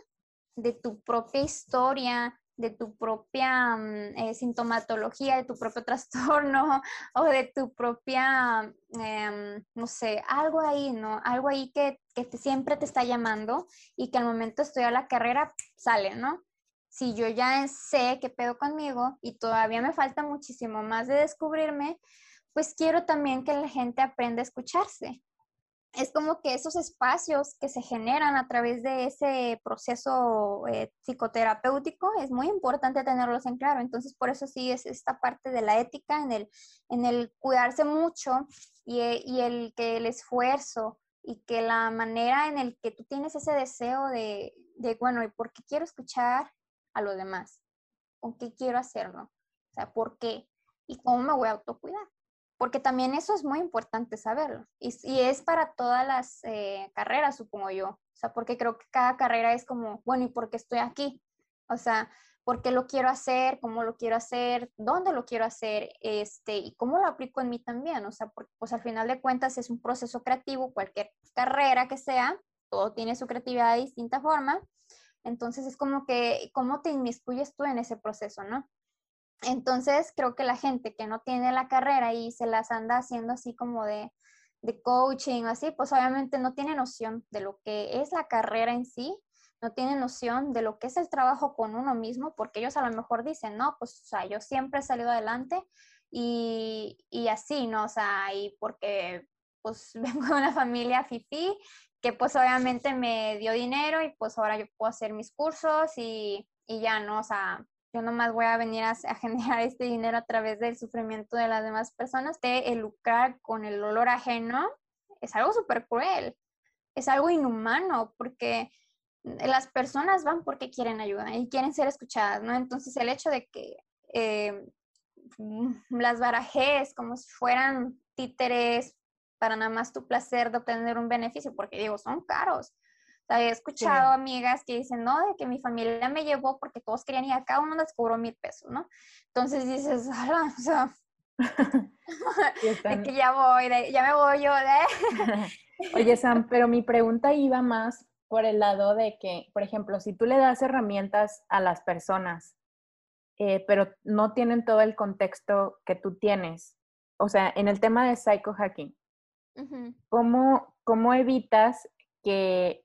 de tu propia historia, de tu propia mm, eh, sintomatología, de tu propio trastorno o de tu propia, em, no sé, algo ahí, ¿no? Algo ahí que, que te, siempre te está llamando y que al momento de estudiar la carrera sale, ¿no? Si yo ya sé qué pedo conmigo y todavía me falta muchísimo más de descubrirme, pues quiero también que la gente aprenda a escucharse. Es como que esos espacios que se generan a través de ese proceso eh, psicoterapéutico es muy importante tenerlos en claro. Entonces, por eso sí es esta parte de la ética en el, en el cuidarse mucho y, y el que el esfuerzo y que la manera en el que tú tienes ese deseo de, de bueno, ¿y por qué quiero escuchar? A los demás? ¿Con qué quiero hacerlo? O sea, ¿por qué? ¿Y cómo me voy a autocuidar? Porque también eso es muy importante saberlo. Y, y es para todas las eh, carreras, supongo yo. O sea, porque creo que cada carrera es como, bueno, ¿y por qué estoy aquí? O sea, ¿por qué lo quiero hacer? ¿Cómo lo quiero hacer? ¿Dónde lo quiero hacer? Este, y cómo lo aplico en mí también. O sea, porque pues al final de cuentas es un proceso creativo, cualquier carrera que sea, todo tiene su creatividad de distinta forma. Entonces es como que, ¿cómo te inmiscuyes tú en ese proceso, no? Entonces creo que la gente que no tiene la carrera y se las anda haciendo así como de, de coaching o así, pues obviamente no tiene noción de lo que es la carrera en sí, no tiene noción de lo que es el trabajo con uno mismo, porque ellos a lo mejor dicen, no, pues, o sea, yo siempre he salido adelante y, y así, ¿no? O sea, y porque pues vengo de una familia fifi que pues obviamente me dio dinero y pues ahora yo puedo hacer mis cursos y, y ya, ¿no? O sea, yo nomás voy a venir a, generar este dinero a través del sufrimiento de las demás personas. De el lucrar con el olor ajeno es algo súper cruel, es algo inhumano porque las personas van porque quieren ayuda y quieren ser escuchadas, ¿no? Entonces el hecho de que eh, las barajes como si fueran títeres para nada más tu placer de obtener un beneficio, porque digo, son caros. O he escuchado amigas que dicen, no, de que mi familia me llevó porque todos querían ir a cada uno les cobró mil pesos, ¿no? Entonces dices, o sea, de que ya voy, ya me voy yo de... Oye, Sam, pero mi pregunta iba más por el lado de que, por ejemplo, si tú le das herramientas a las personas, eh, pero no tienen todo el contexto que tú tienes, o sea, en el tema de ¿Cómo, ¿Cómo evitas que,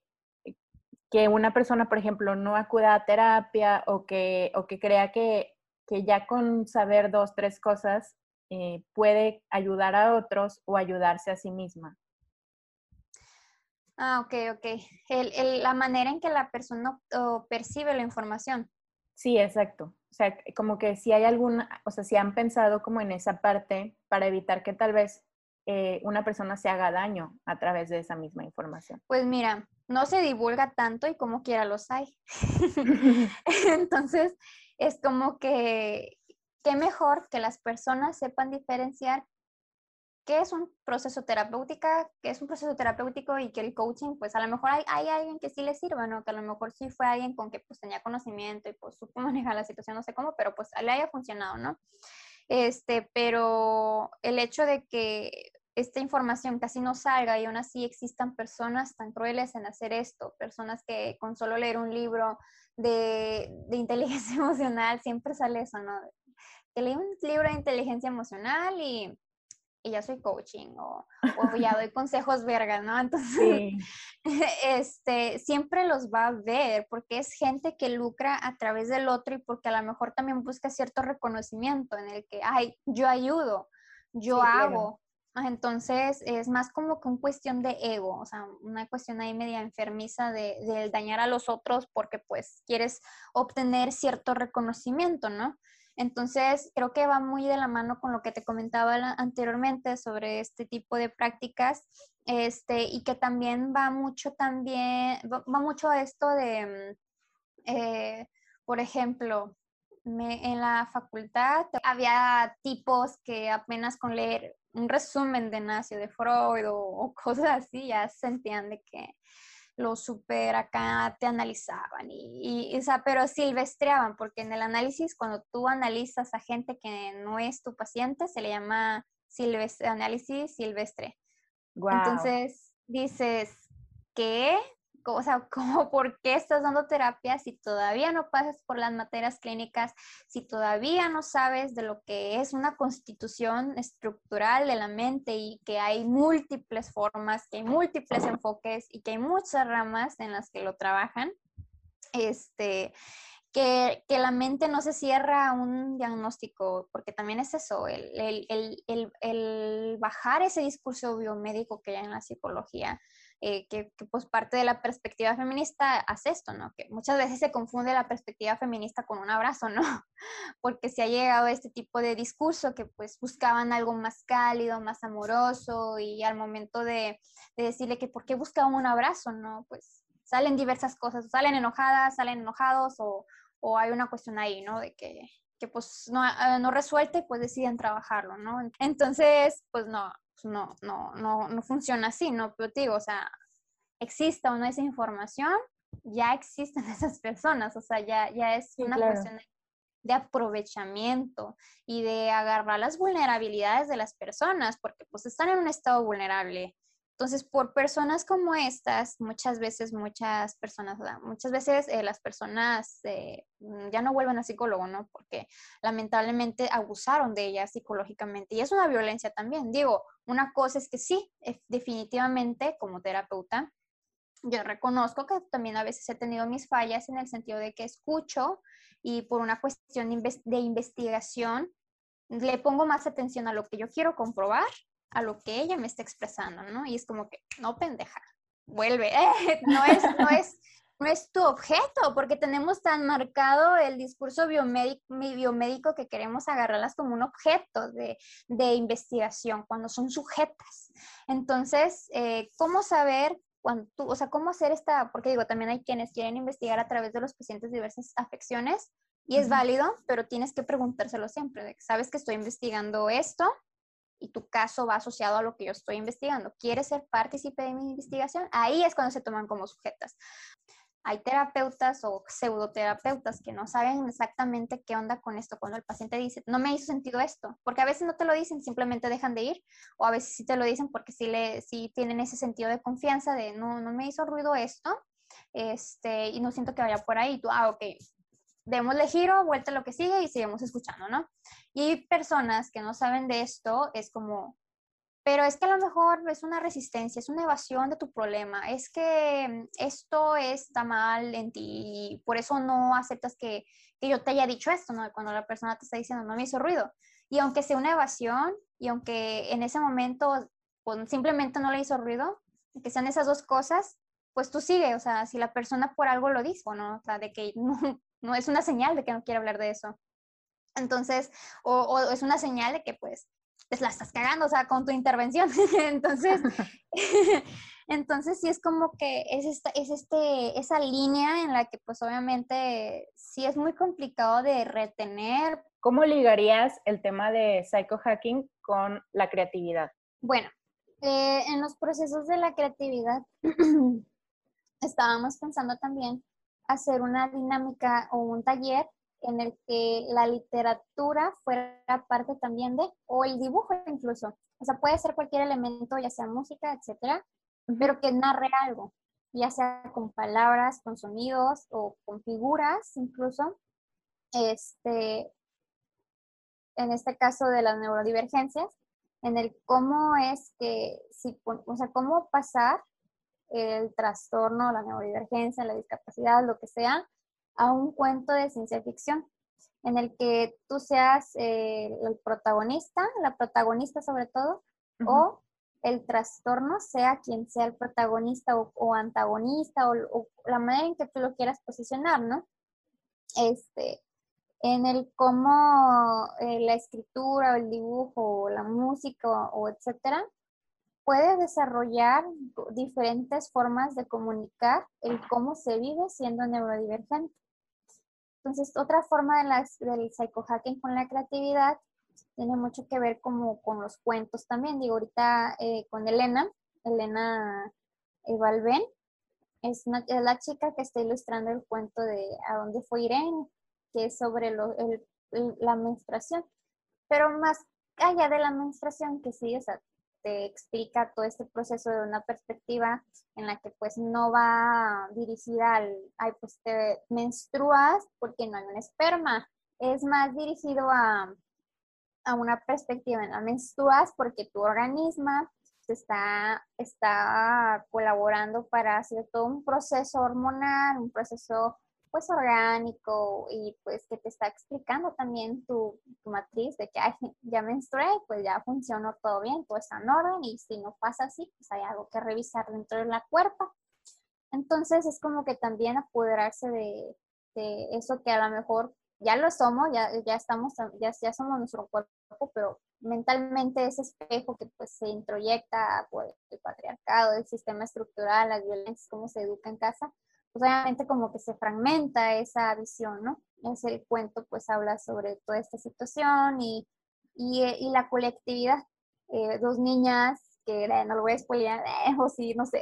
que una persona, por ejemplo, no acuda a terapia o que, o que crea que, que ya con saber dos, tres cosas eh, puede ayudar a otros o ayudarse a sí misma. Ah, ok, ok. El, la manera en que la persona percibe la información. Sí, exacto. O sea, como que si hay alguna, o sea, si han pensado como en esa parte para evitar que tal vez eh, una persona se haga daño a través de esa misma información. Pues mira, no se divulga tanto y como quiera los hay. Entonces, es como que, qué mejor que las personas sepan diferenciar qué es un proceso terapéutico, qué es un proceso terapéutico y que el coaching, pues a lo mejor hay, hay, alguien que sí le sirva, ¿no? Que a lo mejor sí fue alguien con que pues tenía conocimiento y pues supo manejar la situación, no sé cómo, pero pues le haya funcionado, ¿no? Este, pero el hecho de que esta información casi no salga y aún así existan personas tan crueles en hacer esto, personas que con solo leer un libro de, de inteligencia emocional, siempre sale eso, ¿no? Que leí un libro de inteligencia emocional y y ya soy coaching o, o ya doy consejos verga, ¿no? Entonces, este, siempre los va a ver porque es gente que lucra a través del otro y porque a lo mejor también busca cierto reconocimiento en el que, ay, yo ayudo, yo hago. Entonces, es más como que una cuestión de ego, o sea, una cuestión ahí media enfermiza de, de dañar a los otros porque pues quieres obtener cierto reconocimiento, ¿no? Entonces, creo que va muy de la mano con lo que te comentaba anteriormente sobre este tipo de prácticas, este, y que también va mucho también, va, mucho a esto de, mm, eh, por ejemplo, en la facultad había tipos que apenas con leer un resumen de Nacio, de Freud o, o cosas así, ya sentían de que lo super acá te analizaban y, o sea, pero silvestreaban, porque en el análisis, cuando tú analizas a gente que no es tu paciente, se le llama silvestre, análisis silvestre. Entonces dices, ¿qué? O sea, como por qué estás dando terapia si todavía no pasas por las materias clínicas, si todavía no sabes de lo que es una constitución estructural de la mente y que hay múltiples formas, que hay múltiples enfoques y que hay muchas ramas en las que lo trabajan. Este, que, que, la mente no se cierra a un diagnóstico, porque también es eso, el, el, el, el, bajar ese discurso biomédico que hay en la psicología, eh, que, pues parte de la perspectiva feminista hace esto, ¿no? Que muchas veces se confunde la perspectiva feminista con un abrazo, ¿no? Porque se ha llegado a este tipo de discurso que pues buscaban algo más cálido, más amoroso y al momento de, de decirle que por qué buscaban un abrazo, ¿no? Pues salen diversas cosas, salen enojadas, salen enojados o, o hay una cuestión ahí, ¿no? De que, que pues no, eh, no resuelta y pues deciden trabajarlo, ¿no? Entonces, pues no, pues, no, no, no, no funciona así, ¿no? Pero te digo, o sea, exista o no esa información, ya existen esas personas, o sea, ya, ya es una cuestión de aprovechamiento y de agarrar las vulnerabilidades de las personas, porque pues están en un estado vulnerable. Entonces, por personas como estas, muchas veces, muchas personas, muchas veces eh, las personas eh, mm, ya no vuelven a psicólogo, ¿no? Porque lamentablemente abusaron de ellas psicológicamente. Y es una violencia también. Digo, una cosa es que sí, definitivamente como terapeuta, yo reconozco que también a veces he tenido mis fallas en el sentido de que escucho y por una cuestión de investigación le pongo más atención a lo que yo quiero comprobar a lo que ella me está expresando, ¿no? Y es como que, no, pendeja, vuelve, no, es, no, es, no es tu objeto, porque tenemos tan marcado el discurso biomédico, biomédico que queremos agarrarlas como un objeto de, de investigación, cuando son sujetas. Entonces, eh, ¿cómo saber cuando tú, o sea, cómo hacer esta, porque digo, también hay quienes quieren investigar a través de los pacientes diversas afecciones y es válido, pero tienes que preguntárselo siempre, sabes que estoy investigando esto, y tu caso va asociado a lo que yo estoy investigando. ¿Quieres ser partícipe de mi investigación? Ahí es cuando se toman como sujetas. Hay terapeutas o pseudoterapeutas que no saben exactamente qué onda con esto. Cuando el paciente dice, no me hizo sentido esto, porque a veces no te lo dicen, simplemente dejan de ir, o a veces sí te lo dicen porque sí, le, sí tienen ese sentido de confianza de, no, no me hizo ruido esto, este, y no siento que vaya por ahí. Tú, ah, ok, démosle giro, vuelta lo que sigue y seguimos escuchando, ¿no? Y personas que no saben de esto, es como, pero es que a lo mejor es una resistencia, es una evasión de tu problema, es que esto está mal en ti y por eso no aceptas que, que yo te haya dicho esto, ¿no? Cuando la persona te está diciendo, no me hizo ruido. Y aunque sea una evasión y aunque en ese momento pues, simplemente no le hizo ruido, que sean esas dos cosas, pues tú sigue, o sea, si la persona por algo lo dijo, ¿no? O sea, de que no es una señal de que no quiere hablar de eso. Entonces, o, o, es una señal de que pues pues la estás cagando, o sea, con tu intervención. entonces, entonces sí es como que es, esta, es este, esa línea en la que pues obviamente sí es muy complicado de retener. ¿Cómo ligarías el tema de psychohacking con la creatividad? Bueno, eh, en los procesos de la creatividad estábamos pensando también hacer una dinámica o un taller en el que la literatura fuera parte también de, o el dibujo incluso. O sea, puede ser cualquier elemento, ya sea música, etcétera, pero que narre algo, ya sea con palabras, con sonidos o con figuras incluso. Este, en este caso de las neurodivergencias, en el cómo es que, si, o sea, cómo pasar el trastorno, la neurodivergencia, la discapacidad, lo que sea, a un cuento de ciencia ficción en el que tú seas eh, el protagonista, la protagonista sobre todo, o el trastorno sea quien sea el protagonista o, antagonista o, la manera en que tú lo quieras posicionar, ¿no? Este, en el cómo eh, la escritura o el dibujo o la música o, o etcétera puede desarrollar diferentes formas de comunicar el cómo se vive siendo neurodivergente. Entonces, otra forma de las, del psychohacking con la creatividad tiene mucho que ver como con los cuentos también. Digo, ahorita eh, con Elena, Elena Valven, es, es, la chica que está ilustrando el cuento de A dónde fue Irene, que es sobre la menstruación. Pero más allá de la menstruación, que sí, o sea, te explica todo este proceso de una perspectiva en la que pues no va dirigida al, ay, pues te menstruas porque no hay un esperma, es más dirigido a, a una perspectiva en la menstruas porque tu organismo está, está colaborando para hacer todo un proceso hormonal, un proceso pues orgánico y pues que te está explicando también tu, tu matriz de que ya menstrué, pues ya funcionó todo bien, todo está en orden y si no pasa así, pues hay algo que revisar dentro de la cuerpo. Entonces es como que también apoderarse de, de eso que a lo mejor ya lo somos, ya, ya estamos, ya, ya somos nuestro cuerpo, pero mentalmente ese espejo que pues se introyecta por el patriarcado, el sistema estructural, las violencias, cómo se educa en casa, pues obviamente como que se fragmenta esa visión, ¿no? Es el cuento pues habla sobre toda esta situación y, y, eh, y la colectividad. Eh, dos niñas que no lo voy a spoilear, eh, o sí, no sé.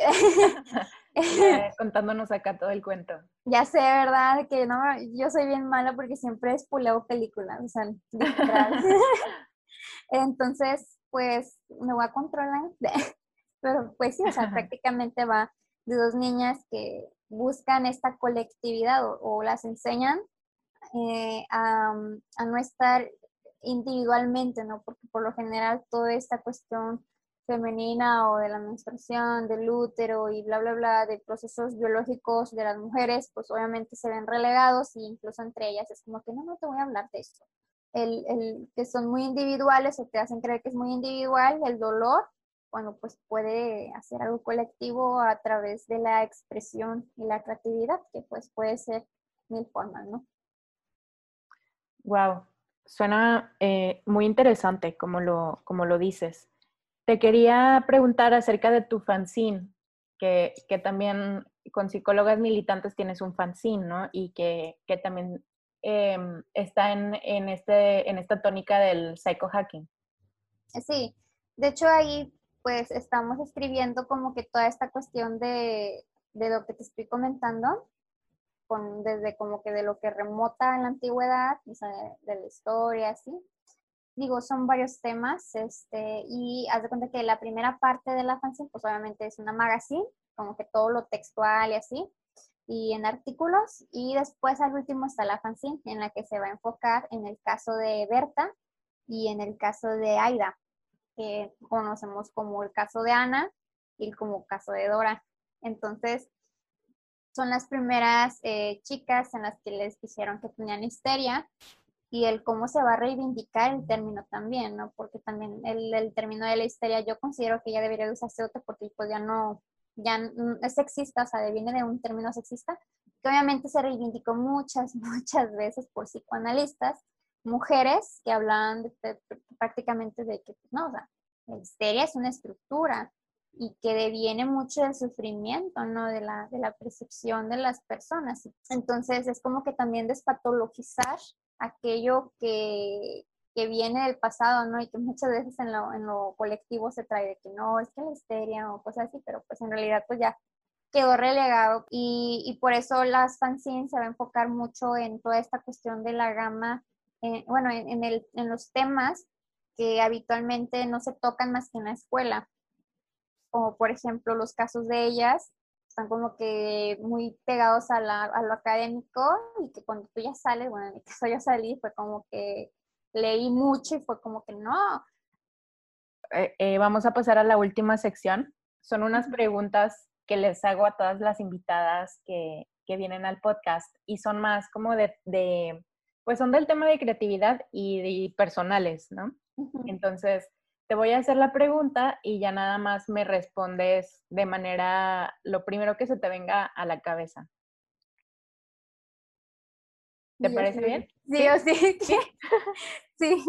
contándonos acá todo el cuento. Ya sé, ¿verdad? Que no, yo soy bien mala porque siempre he spoileo películas, o sea, Entonces, pues me voy a controlar. Pero pues sí, o sea, prácticamente va de dos niñas que buscan esta colectividad o, las enseñan eh, a, no estar individualmente, ¿no? Porque por lo general toda esta cuestión femenina o de la menstruación, del útero y bla, bla, bla, de procesos biológicos de las mujeres, pues obviamente se ven relegados e incluso entre ellas es como que no, no te voy a hablar de esto. El, el, que son muy individuales o te hacen creer que es muy individual, el dolor bueno, pues puede hacer algo colectivo a través de la expresión y la creatividad, que pues puede ser mil formas, ¿no? Wow, suena eh, muy interesante como lo, como lo dices. Te quería preguntar acerca de tu fanzine, que, que también con psicólogas militantes tienes un fanzine, ¿no? Y que, que también eh, está en, en, este, en esta tónica del psychohacking. Sí, de hecho ahí pues estamos escribiendo como que toda esta cuestión de, de lo que te estoy comentando, con, desde como que de lo que remota en la antigüedad, o sea, de, la historia, así. Digo, son varios temas, este, y haz de cuenta que la primera parte de la fanzine, pues obviamente es una magazine, como que todo lo textual y así, y en artículos, y después al último está la fanzine, en la que se va a enfocar en el caso de Berta y en el caso de Aida. Que conocemos como el caso de Ana y como caso de Dora. Entonces, son las primeras eh, chicas en las que les dijeron que tenían histeria y el cómo se va a reivindicar el término también, ¿no? Porque también el, término de la histeria yo considero que ya debería de usarse otro porque pues ya no, ya es sexista, o sea, viene de un término sexista, que obviamente se reivindicó muchas, muchas veces por psicoanalistas, mujeres que hablaban prácticamente de que, pues, no, o sea, la histeria es una estructura y que deviene mucho del sufrimiento, ¿no? De la, de la percepción de las personas. Entonces, es como que también despatologizar aquello que, que viene del pasado, ¿no? Y que muchas veces en lo, en lo colectivo se trae de que no, es que la histeria o cosas así, pero pues en realidad pues ya quedó relegado y, y por eso las fanzines se va a enfocar mucho en toda esta cuestión de la gama, eh, bueno, en, el, en los temas que habitualmente no se tocan más que en la escuela, como por ejemplo los casos de ellas, están como que muy pegados a, la, a, lo académico y que cuando tú ya sales, bueno, en mi caso yo salí, fue como que leí mucho y fue como que no. Eh, eh, vamos a pasar a la última sección. Son unas preguntas que les hago a todas las invitadas que, que vienen al podcast y son más como de, de, pues son del tema de creatividad y de personales, ¿no? Entonces, te voy a hacer la pregunta y ya nada más me respondes de manera, lo primero que se te venga a la cabeza. ¿Te parece bien? Sí, o sí. Sí. sí.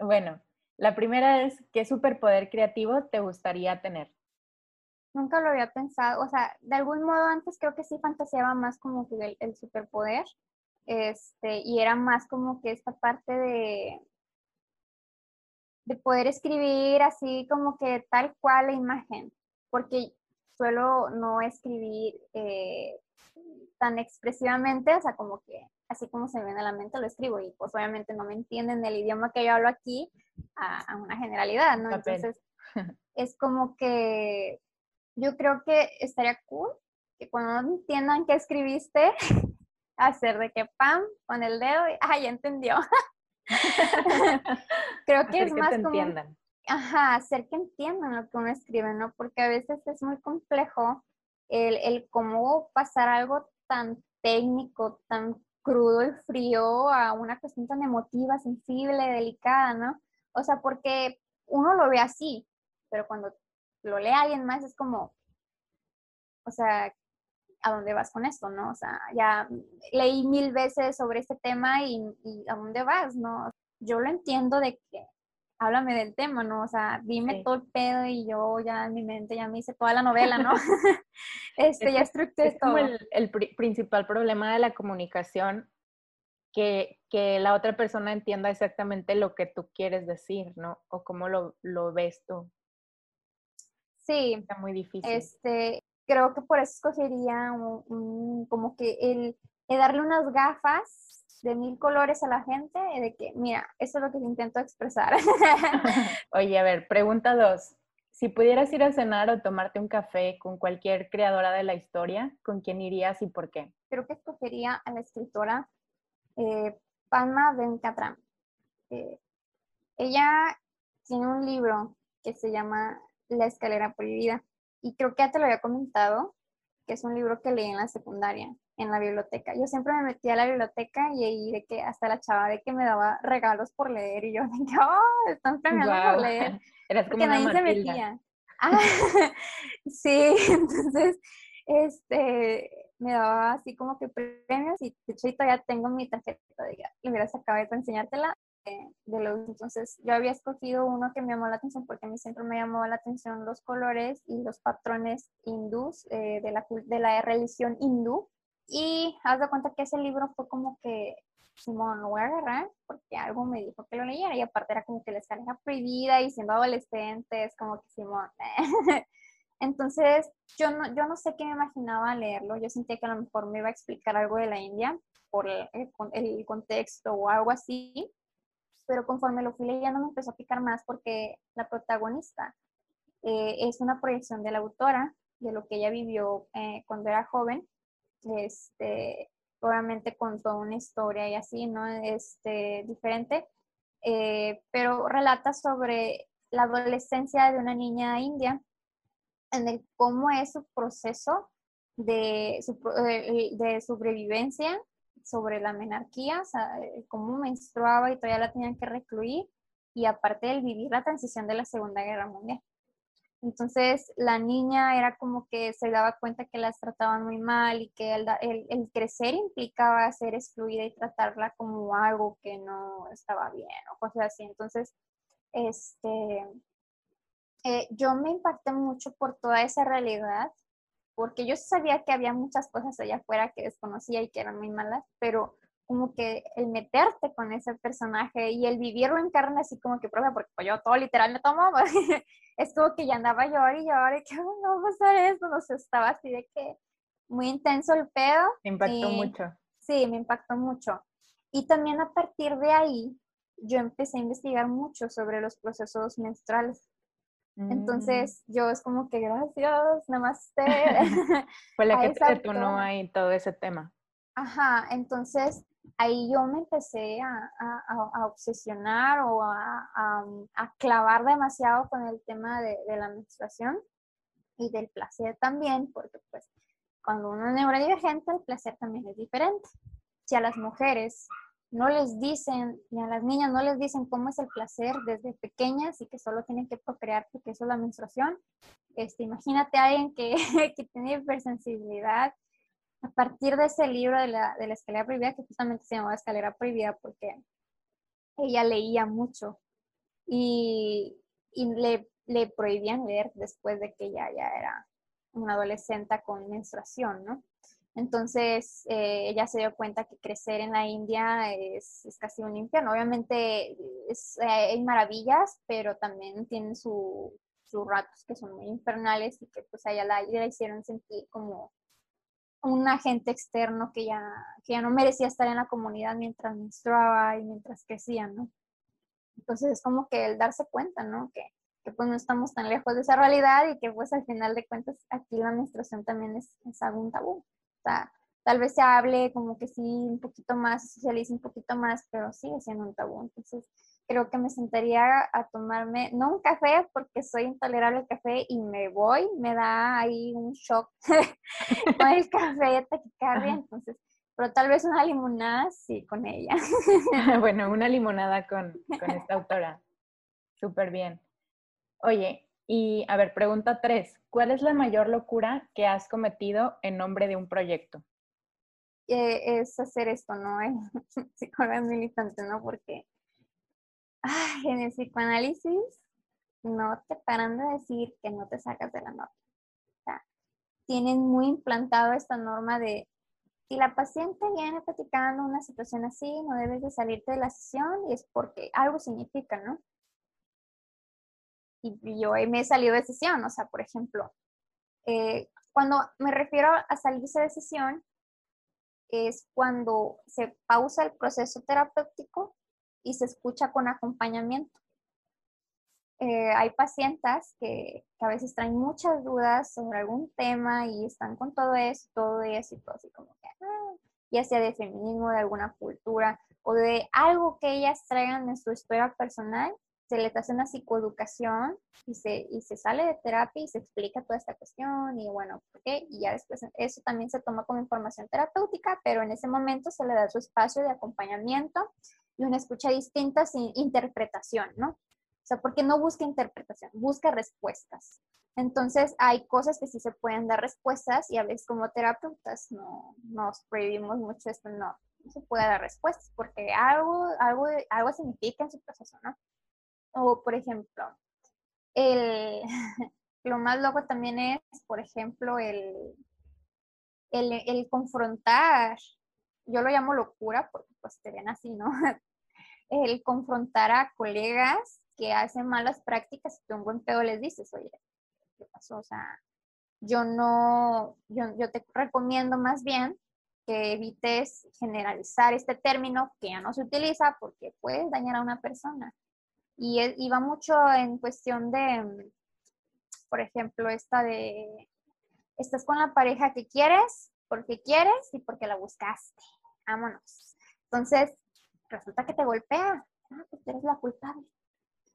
Bueno, la primera es, ¿qué superpoder creativo te gustaría tener? Nunca lo había pensado, o sea, de algún modo antes creo que sí fantaseaba más como que el, el superpoder, este, y era más como que esta parte de, de poder escribir así como que tal cual la imagen, porque suelo no escribir eh, tan expresivamente, o sea, como que así como se me viene a la mente lo escribo y pues obviamente no me entienden el idioma que yo hablo aquí a, una generalidad, ¿no? Entonces, es como que yo creo que estaría cool que cuando no entiendan qué escribiste, hacer de que pam, con el dedo y, ah, ya entendió. Creo que es más como... Ajá, hacer que entiendan lo que uno escribe, ¿no? Porque a veces es muy complejo el, el cómo pasar algo tan técnico, tan crudo y frío a una cuestión tan emotiva, sensible, delicada, ¿no? O sea, porque uno lo ve así, pero cuando lo lee alguien más es como, o sea, ¿a dónde vas con esto, no? O sea, ya leí mil veces sobre este tema y, ¿a dónde vas, no? Yo lo entiendo de que háblame del tema, ¿no? O sea, dime todo el pedo y yo ya en mi mente ya me hice toda la novela, ¿no? este, ya estructuré es como el, el principal problema de la comunicación, que, que, la otra persona entienda exactamente lo que tú quieres decir, ¿no? O cómo lo, lo ves tú. Sí. Está muy difícil. Este, creo que por eso escogería como que el, darle unas gafas de mil colores a la gente, de que, mira, eso es lo que intento expresar. Oye, a ver, pregunta dos. Si pudieras ir a cenar o tomarte un café con cualquier creadora de la historia, ¿con quién irías y por qué? Creo que escogería a la escritora eh, Palma Venkatram. Eh, ella tiene un libro que se llama La escalera prohibida y creo que ya te lo había comentado, que es un libro que leí en la secundaria, en la biblioteca. Yo siempre me metía a la biblioteca y ahí de que hasta la chava de que me daba regalos por leer y yo de que, oh, están premiando por leer. Eras como nadie se metía. Ah, sí, entonces, este, me daba así como que premios y de hecho todavía tengo mi tarjeta, de, le hubiera sacado de enseñártela, de, los, entonces yo había escogido uno que me llamó la atención porque a mí siempre me llamó la atención los colores y los patrones hindús eh, de, la, de la religión hindú. Y haz de cuenta que ese libro fue como que, Simón, lo voy a agarrar porque algo me dijo que lo leyera y aparte era como que la escalera prohibida y siendo adolescente es como que Simón. Entonces, yo no, yo no sé qué me imaginaba leerlo. Yo sentía que a lo mejor me iba a explicar algo de la India por el, el contexto o algo así pero conforme lo fui leyendo me empezó a picar más porque la protagonista eh, es una proyección de la autora, de lo que ella vivió eh, cuando era joven, este, obviamente con toda una historia y así, ¿no? Este, diferente, eh, pero relata sobre la adolescencia de una niña india, en el cómo es su proceso de, de sobrevivencia sobre la menarquía, o sea, cómo menstruaba y todavía la tenían que recluir, y aparte el vivir la transición de la Segunda Guerra Mundial. Entonces la niña era como que se daba cuenta que las trataban muy mal y que el, el, crecer implicaba ser excluida y tratarla como algo que no estaba bien o cosas así. Entonces, este, eh, yo me impacté mucho por toda esa realidad, porque yo sabía que había muchas cosas allá afuera que desconocía y que eran muy malas, pero como que el meterte con ese personaje y el vivirlo en carne así como que, profe, porque pues, yo todo literal me tomaba, es como que ya andaba yo y yo, y que no va a pasar esto, no sé, estaba así de que muy intenso el pedo. Me impactó mucho. Sí, me impactó mucho. Y también a partir de ahí, yo empecé a investigar mucho sobre los procesos menstruales. Mm. Entonces, yo es como que gracias, namaste. Fue la que te detonó ahí todo ese tema. Ajá, entonces ahí yo me empecé a, obsesionar o a, clavar demasiado con el tema de, la menstruación y del placer también, porque pues cuando uno es neurodivergente el placer también es diferente. Si a las mujeres no les dicen, y a las niñas no les dicen cómo es el placer desde pequeñas y que solo tienen que procrear porque eso es la menstruación, este, imagínate a alguien que, que tiene hipersensibilidad a partir de ese libro de la, de la escalera prohibida, que justamente se llamaba Escalera Prohibida porque ella leía mucho y, y le, le, prohibían leer después de que ella ya era una adolescente con menstruación, ¿no? Entonces eh, ella se dio cuenta que crecer en la India es, casi un infierno. Obviamente eh, hay maravillas, pero también tienen sus ratos que son muy infernales y que pues a ella la, la hicieron sentir como un agente externo que ya, que ya no merecía estar en la comunidad mientras menstruaba y mientras crecía, ¿no? Entonces es como que el darse cuenta, ¿no? Que, que pues no estamos tan lejos de esa realidad y que pues al final de cuentas aquí la menstruación también es, es algún tabú. Tal vez se hable como que sí un poquito más, se socialice un poquito más, pero sigue siendo un tabú. Entonces creo que me sentaría a tomarme, no un café, porque soy intolerable al café y me voy, me da ahí un shock con el café, taquicardia, entonces, pero tal vez una limonada, sí, con ella. bueno, una limonada con, con esta autora. Súper bien. Oye, y a ver, pregunta tres. ¿Cuál es la mayor locura que has cometido en nombre de un proyecto? Eh, es hacer esto, ¿no? Psicóloga militante, ¿no? Porque en el psicoanálisis no te paran de decir que no te sacas de la norma. O sea, tienen muy implantado esta norma de si la paciente viene platicando una situación así, no debes de salirte de la sesión y es porque algo significa, ¿no? Y yo me he salido de sesión, o sea, por ejemplo, eh, cuando me refiero a salirse de sesión, es cuando se pausa el proceso terapéutico y se escucha con acompañamiento. Eh, hay pacientes que, a veces traen muchas dudas sobre algún tema y están con todo eso, todo eso y todo así como que, ah, ya sea de feminismo, de alguna cultura o de algo que ellas traigan en su historia personal, se les hace una psicoeducación y se, y se sale de terapia y se explica toda esta cuestión y bueno, ¿por qué? Y ya después eso también se toma como información terapéutica, pero en ese momento se le da su espacio de acompañamiento y una escucha distinta sin interpretación, ¿no? O sea, porque no busca interpretación, busca respuestas. Entonces, hay cosas que sí se pueden dar respuestas y a veces como terapeutas no nos prohibimos mucho esto, no, no se puede dar respuestas porque algo, algo, algo significa en su proceso, ¿no? O, por ejemplo, el, lo más loco también es, por ejemplo, el, el, el confrontar, yo lo llamo locura porque pues te ven así, ¿no? el confrontar a colegas que hacen malas prácticas y tú un buen pedo les dices, oye, ¿qué pasó? O sea, yo no, yo, yo te recomiendo más bien que evites generalizar este término que ya no se utiliza porque puedes dañar a una persona. Y, y va mucho en cuestión de, por ejemplo, esta de, estás con la pareja que quieres, porque quieres y porque la buscaste. Vámonos. Entonces, resulta que te golpea. Ah, pues eres la culpable.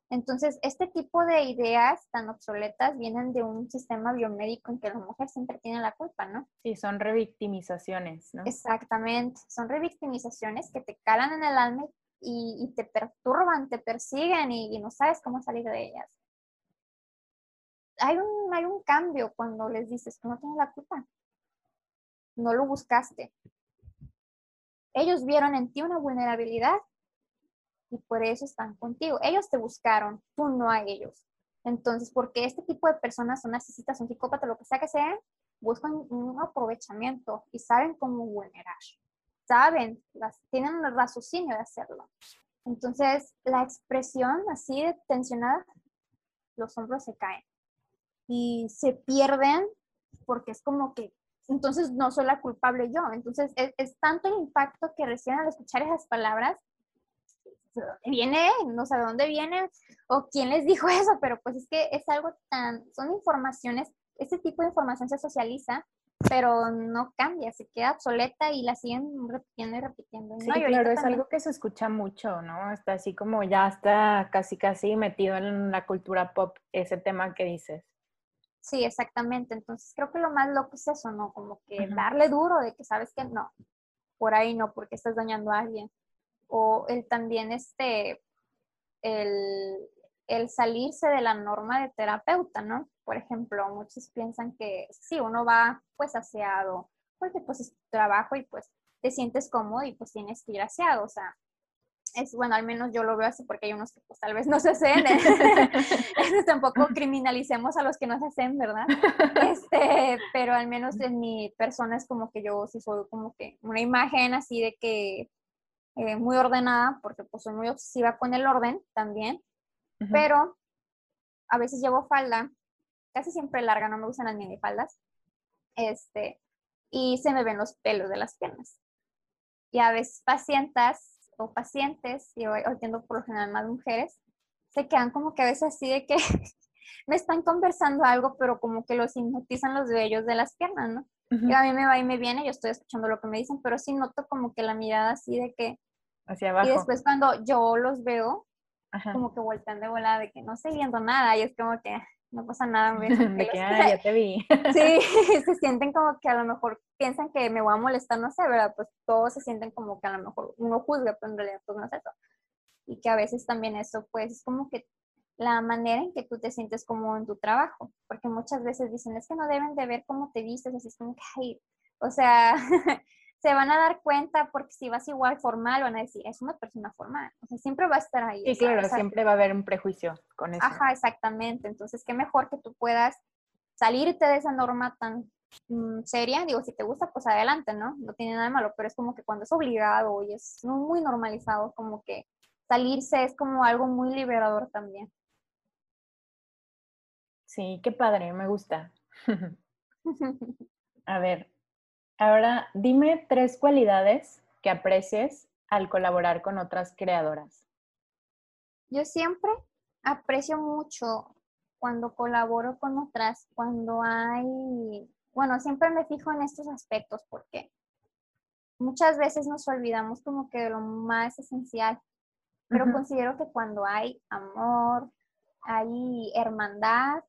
Entonces, este tipo de ideas tan obsoletas vienen de un sistema biomédico en que la mujer siempre tiene la culpa, ¿no? Sí, son revictimizaciones, ¿no? Exactamente, son revictimizaciones que te calan en el alma y, te perturban, te persiguen y, no sabes cómo salir de ellas. Hay un, hay un cambio cuando les dices que no tienes la culpa. No lo buscaste. Ellos vieron en ti una vulnerabilidad y por eso están contigo. Ellos te buscaron, tú no a ellos. Entonces, porque este tipo de personas son narcisistas, son psicópatas, lo que sea que sean, buscan un aprovechamiento y saben cómo vulnerar. Saben, las, tienen el raciocinio de hacerlo. Entonces, la expresión así de tensionada, los hombros se caen y se pierden porque es como que entonces no soy la culpable yo. Entonces es, es tanto el impacto que reciben al escuchar esas palabras viene, no sé de dónde viene o quién les dijo eso, pero pues es que es algo tan, son informaciones, ese tipo de información se socializa, pero no cambia, se queda obsoleta y la siguen repitiendo y repitiendo. Sí, claro, es algo que se escucha mucho, ¿no? Está así como ya está casi casi metido en la cultura pop ese tema que dices. Sí, exactamente. Entonces creo que lo más loco es eso, ¿no? Como que darle duro de que sabes que no, por ahí no, porque estás dañando a alguien o el también este, el, el salirse de la norma de terapeuta, ¿no? Por ejemplo, muchos piensan que sí, uno va pues aseado, porque pues es tu trabajo y pues te sientes cómodo y pues tienes que ir aseado, o sea, es bueno, al menos yo lo veo así porque hay unos que pues tal vez no se hacen, tampoco criminalicemos a los que no se hacen, ¿verdad? Este, pero al menos en mi persona es como que yo sí soy como que una imagen así de que eh, muy ordenada, porque pues soy muy obsesiva con el orden también, pero a veces llevo falda, casi siempre larga, no me gustan las minifaldas, este, y se me ven los pelos de las piernas. Y a veces pacientes o pacientes, y hoy, tengo por lo general más mujeres, se quedan como que a veces así de que me están conversando algo, pero como que los hipnotizan los vellos de las piernas, ¿no? Y a mí me va y me viene, yo estoy escuchando lo que me dicen, pero sí noto como que la mirada así de que hacia abajo. Y después cuando yo los veo, como que voltean de volada de que no estoy viendo nada y es como que no pasa nada. de que, ah, ya te vi. sí, se sienten como que a lo mejor piensan que me voy a molestar, no sé, ¿verdad? Pues todos se sienten como que a lo mejor uno juzga, pero en realidad pues no es eso. Y que a veces también eso, pues es como que la manera en que tú te sientes como en tu trabajo, porque muchas veces dicen, es que no deben de ver cómo te vistes, así es como que, ay, o sea, se van a dar cuenta porque si vas igual formal van a decir, es una persona formal. O sea, siempre va a estar ahí. Sí, claro, siempre va a haber un prejuicio con eso. Ajá, exactamente. Entonces, qué mejor que tú puedas salirte de esa norma tan mm, seria. Digo, si te gusta, pues adelante, ¿no? No tiene nada de malo, pero es como que cuando es obligado y es muy normalizado, como que salirse es como algo muy liberador también. Sí, qué padre, me gusta. a ver, Ahora, dime tres cualidades que aprecies al colaborar con otras creadoras. Yo siempre aprecio mucho cuando colaboro con otras, cuando hay, bueno, siempre me fijo en estos aspectos porque muchas veces nos olvidamos como que de lo más esencial, pero considero que cuando hay amor, hay hermandad,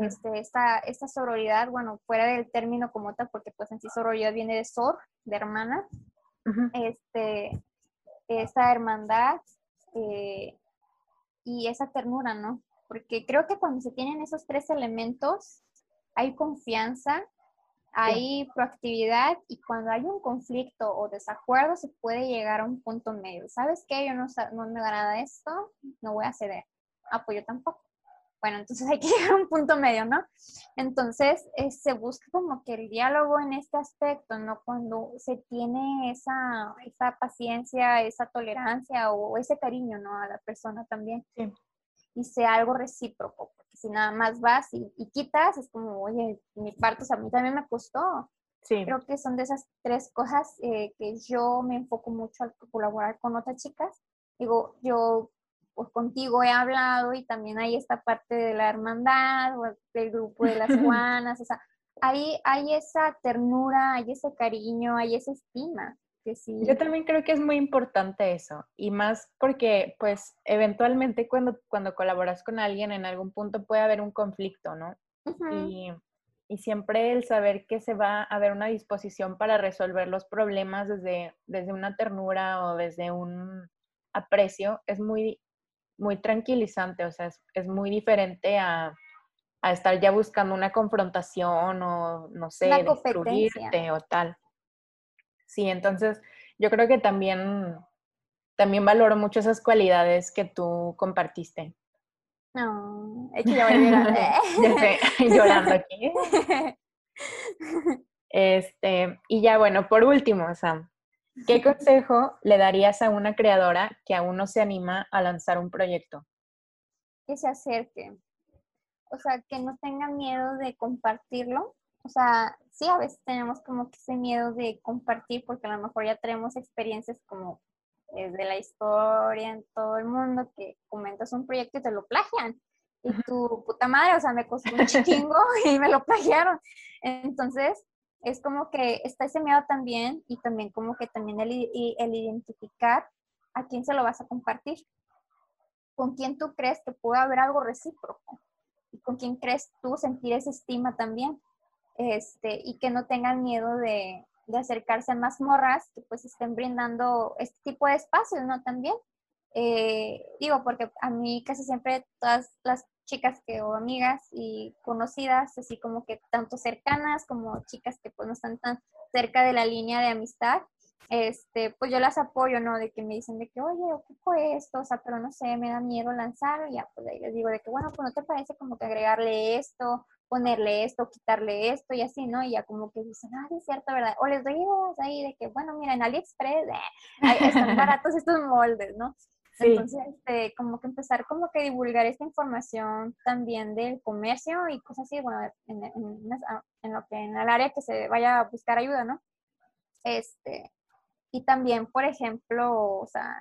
este, esta, esta sororidad, bueno, fuera del término como tal, porque pues en sí sororidad viene de sor, de hermana, este, esa hermandad eh, y esa ternura, ¿no? Porque creo que cuando se tienen esos tres elementos, hay confianza, hay proactividad y cuando hay un conflicto o desacuerdo se puede llegar a un punto medio. ¿Sabes qué? Yo no, no me agrada esto, no voy a ceder. Apoyo tampoco. Bueno, entonces hay que llegar a un punto medio, ¿no? Entonces eh, se busca como que el diálogo en este aspecto, ¿no? Cuando se tiene esa, esa paciencia, esa tolerancia o ese cariño, ¿no? A la persona también. Sí. Y sea algo recíproco, porque si nada más vas y, quitas, es como, oye, mi parte, o sea, a mí también me costó. Sí. Creo que son de esas tres cosas eh, que yo me enfoco mucho al colaborar con otras chicas. Digo, yo pues contigo he hablado y también hay esta parte de la hermandad o del grupo de las Juanas, o sea, hay, hay esa ternura, hay ese cariño, hay esa estima. que sí. Yo también creo que es muy importante eso, y más porque, pues, eventualmente cuando, cuando colaboras con alguien en algún punto puede haber un conflicto, ¿no? y, y, siempre el saber que se va a haber una disposición para resolver los problemas desde, desde una ternura o desde un aprecio es muy, muy tranquilizante, o sea, es, es muy diferente a, a, estar ya buscando una confrontación o, no sé, destruirte o tal. Sí, entonces yo creo que también, también valoro mucho esas cualidades que tú compartiste. No, es que ya voy llorando. llorando aquí. Este, y ya bueno, por último, Sam, ¿qué consejo le darías a una creadora que aún no se anima a lanzar un proyecto? Que se acerque. O sea, que no tenga miedo de compartirlo. O sea, sí, a veces tenemos como que ese miedo de compartir porque a lo mejor ya tenemos experiencias como desde la historia en todo el mundo que comentas un proyecto y te lo plagian. Y tu puta madre, o sea, me costó un chingo y me lo plagiaron. Entonces, es como que está ese miedo también y también como que también el, el identificar a quién se lo vas a compartir. Con quién tú crees que puede haber algo recíproco. Y con quién crees tú sentir esa estima también. Este, y que no tengan miedo de, de acercarse a más morras que pues estén brindando este tipo de espacios, ¿no? También. Eh, digo, porque a mí casi siempre todas las chicas que o amigas y conocidas, así como que tanto cercanas como chicas que pues no están tan cerca de la línea de amistad, este, pues yo las apoyo, ¿no? De que me dicen de que, oye, ocupo esto, o sea, pero no sé, me da miedo lanzar, y ya, pues ahí les digo de que, bueno, pues no te parece como que agregarle esto, ponerle esto, quitarle esto y así, ¿no? Y ya como que dicen, ah, es cierto, ¿verdad? O les doy ideas ahí de que, bueno, mira, en AliExpress eh, están baratos estos moldes, ¿no? Entonces, este, como que empezar como que divulgar esta información también del comercio y cosas así, bueno, en, en, lo que en el área que se vaya a buscar ayuda, ¿no? Este, y también, por ejemplo, o sea,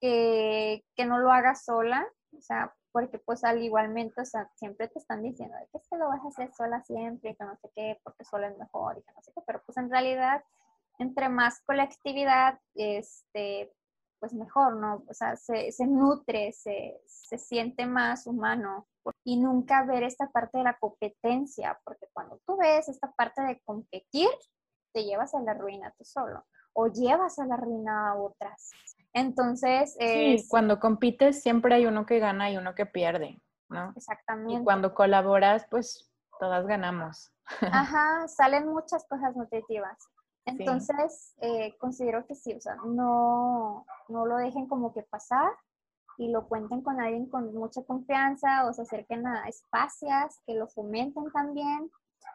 que, que no lo hagas sola, o sea, porque pues al igualmente, o sea, siempre te están diciendo que es que lo vas a hacer sola siempre y que no sé qué, porque sola es mejor y que no sé qué, pero pues en realidad, entre más colectividad, este, pues mejor, ¿no? O sea, se, se nutre, se, se siente más humano y nunca ver esta parte de la competencia, porque cuando tú ves esta parte de competir, te llevas a la ruina tú solo o llevas a la ruina a otras. Entonces, sí, cuando compites siempre hay uno que gana y uno que pierde, ¿no? Exactamente. Y cuando colaboras, pues todas ganamos. Ajá, salen muchas cosas nutritivas. Entonces, eh, considero que sí, o sea, no, no lo dejen como que pasar y lo cuenten con alguien con mucha confianza o se acerquen a espacios que lo fomenten también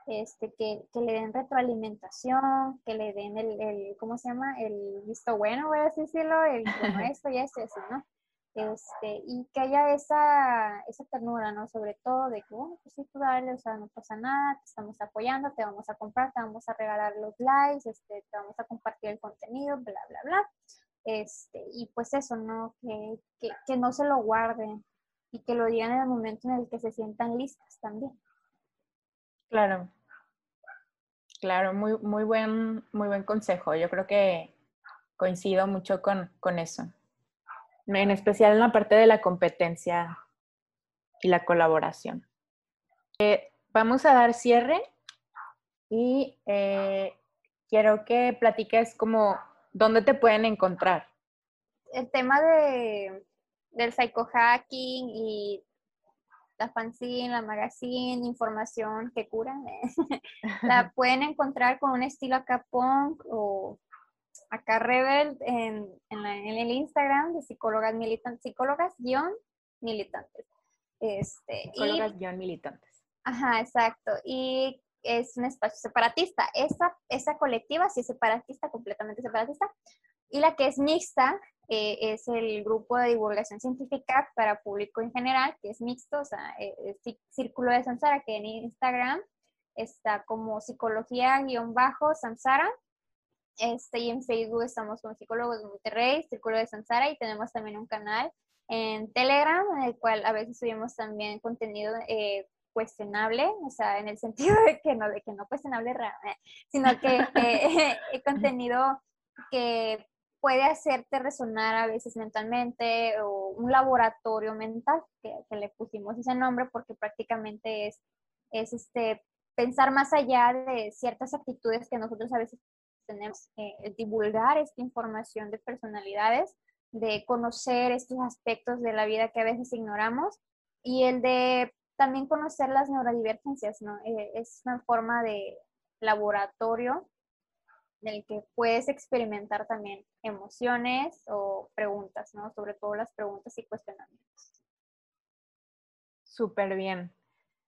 este, que, que, le den retroalimentación, que le den el, el, ¿cómo se llama? El visto bueno, voy a decirlo, el bueno, esto y esto, así, ¿no? Este, y que haya esa, esa ternura, ¿no? Sobre todo de que, bueno, pues sí, tú dale, o sea, no pasa nada, te estamos apoyando, te vamos a comprar, te vamos a regalar los likes, este, te vamos a compartir el contenido, bla, bla, bla. Este, y pues eso, ¿no? Que, que, que no se lo guarden y que lo digan en el momento en el que se sientan listas también. Claro, Claro, muy, muy, buen, muy buen consejo. Yo creo que coincido mucho con, con eso. En especial en la parte de la competencia y la colaboración. Eh, vamos a dar cierre y eh, quiero que platiques como dónde te pueden encontrar. El tema de, del psychohacking y la fanzine, la magazine, información que curan, eh, la pueden encontrar con un estilo acá punk o acá rebel en, en, el Instagram de psicólogas militantes, psicólogas guion militantes. Este, psicólogas guion militantes. Ajá, exacto. Y es un espacio separatista. Esa, esa colectiva sí es separatista, completamente separatista. Y la que es mixta eh, es el grupo de divulgación científica para público en general, que es mixto, o sea, eh, Círculo de Samsara, que en Instagram está como psicología-samsara. Este, y en Facebook estamos con Psicólogos de Monterrey, Círculo de Samsara, y tenemos también un canal en Telegram, en el cual a veces subimos también contenido eh, cuestionable, o sea, en el sentido de que no, de que no cuestionable, sino que contenido que puede hacerte resonar a veces mentalmente o un laboratorio mental, que, le pusimos ese nombre porque prácticamente es, es este, pensar más allá de ciertas actitudes que nosotros a veces tenemos, eh, divulgar esta información de personalidades, de conocer estos aspectos de la vida que a veces ignoramos y el de también conocer las neurodivergencias, ¿no? Eh, es una forma de laboratorio en el que puedes experimentar también emociones o preguntas, ¿no? Sobre todo las preguntas y cuestionamientos. Súper bien,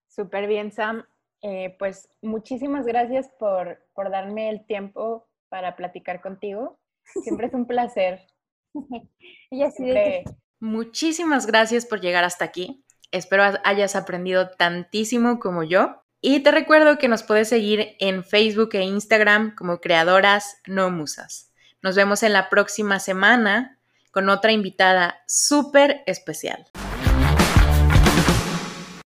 súper bien, Sam. Eh, pues muchísimas gracias por, por darme el tiempo para platicar contigo. Siempre es un placer. y así de Muchísimas gracias por llegar hasta aquí. Espero hayas aprendido tantísimo como yo. Y te recuerdo que nos puedes seguir en Facebook e Instagram como Creadoras No Musas. Nos vemos en la próxima semana con otra invitada súper especial.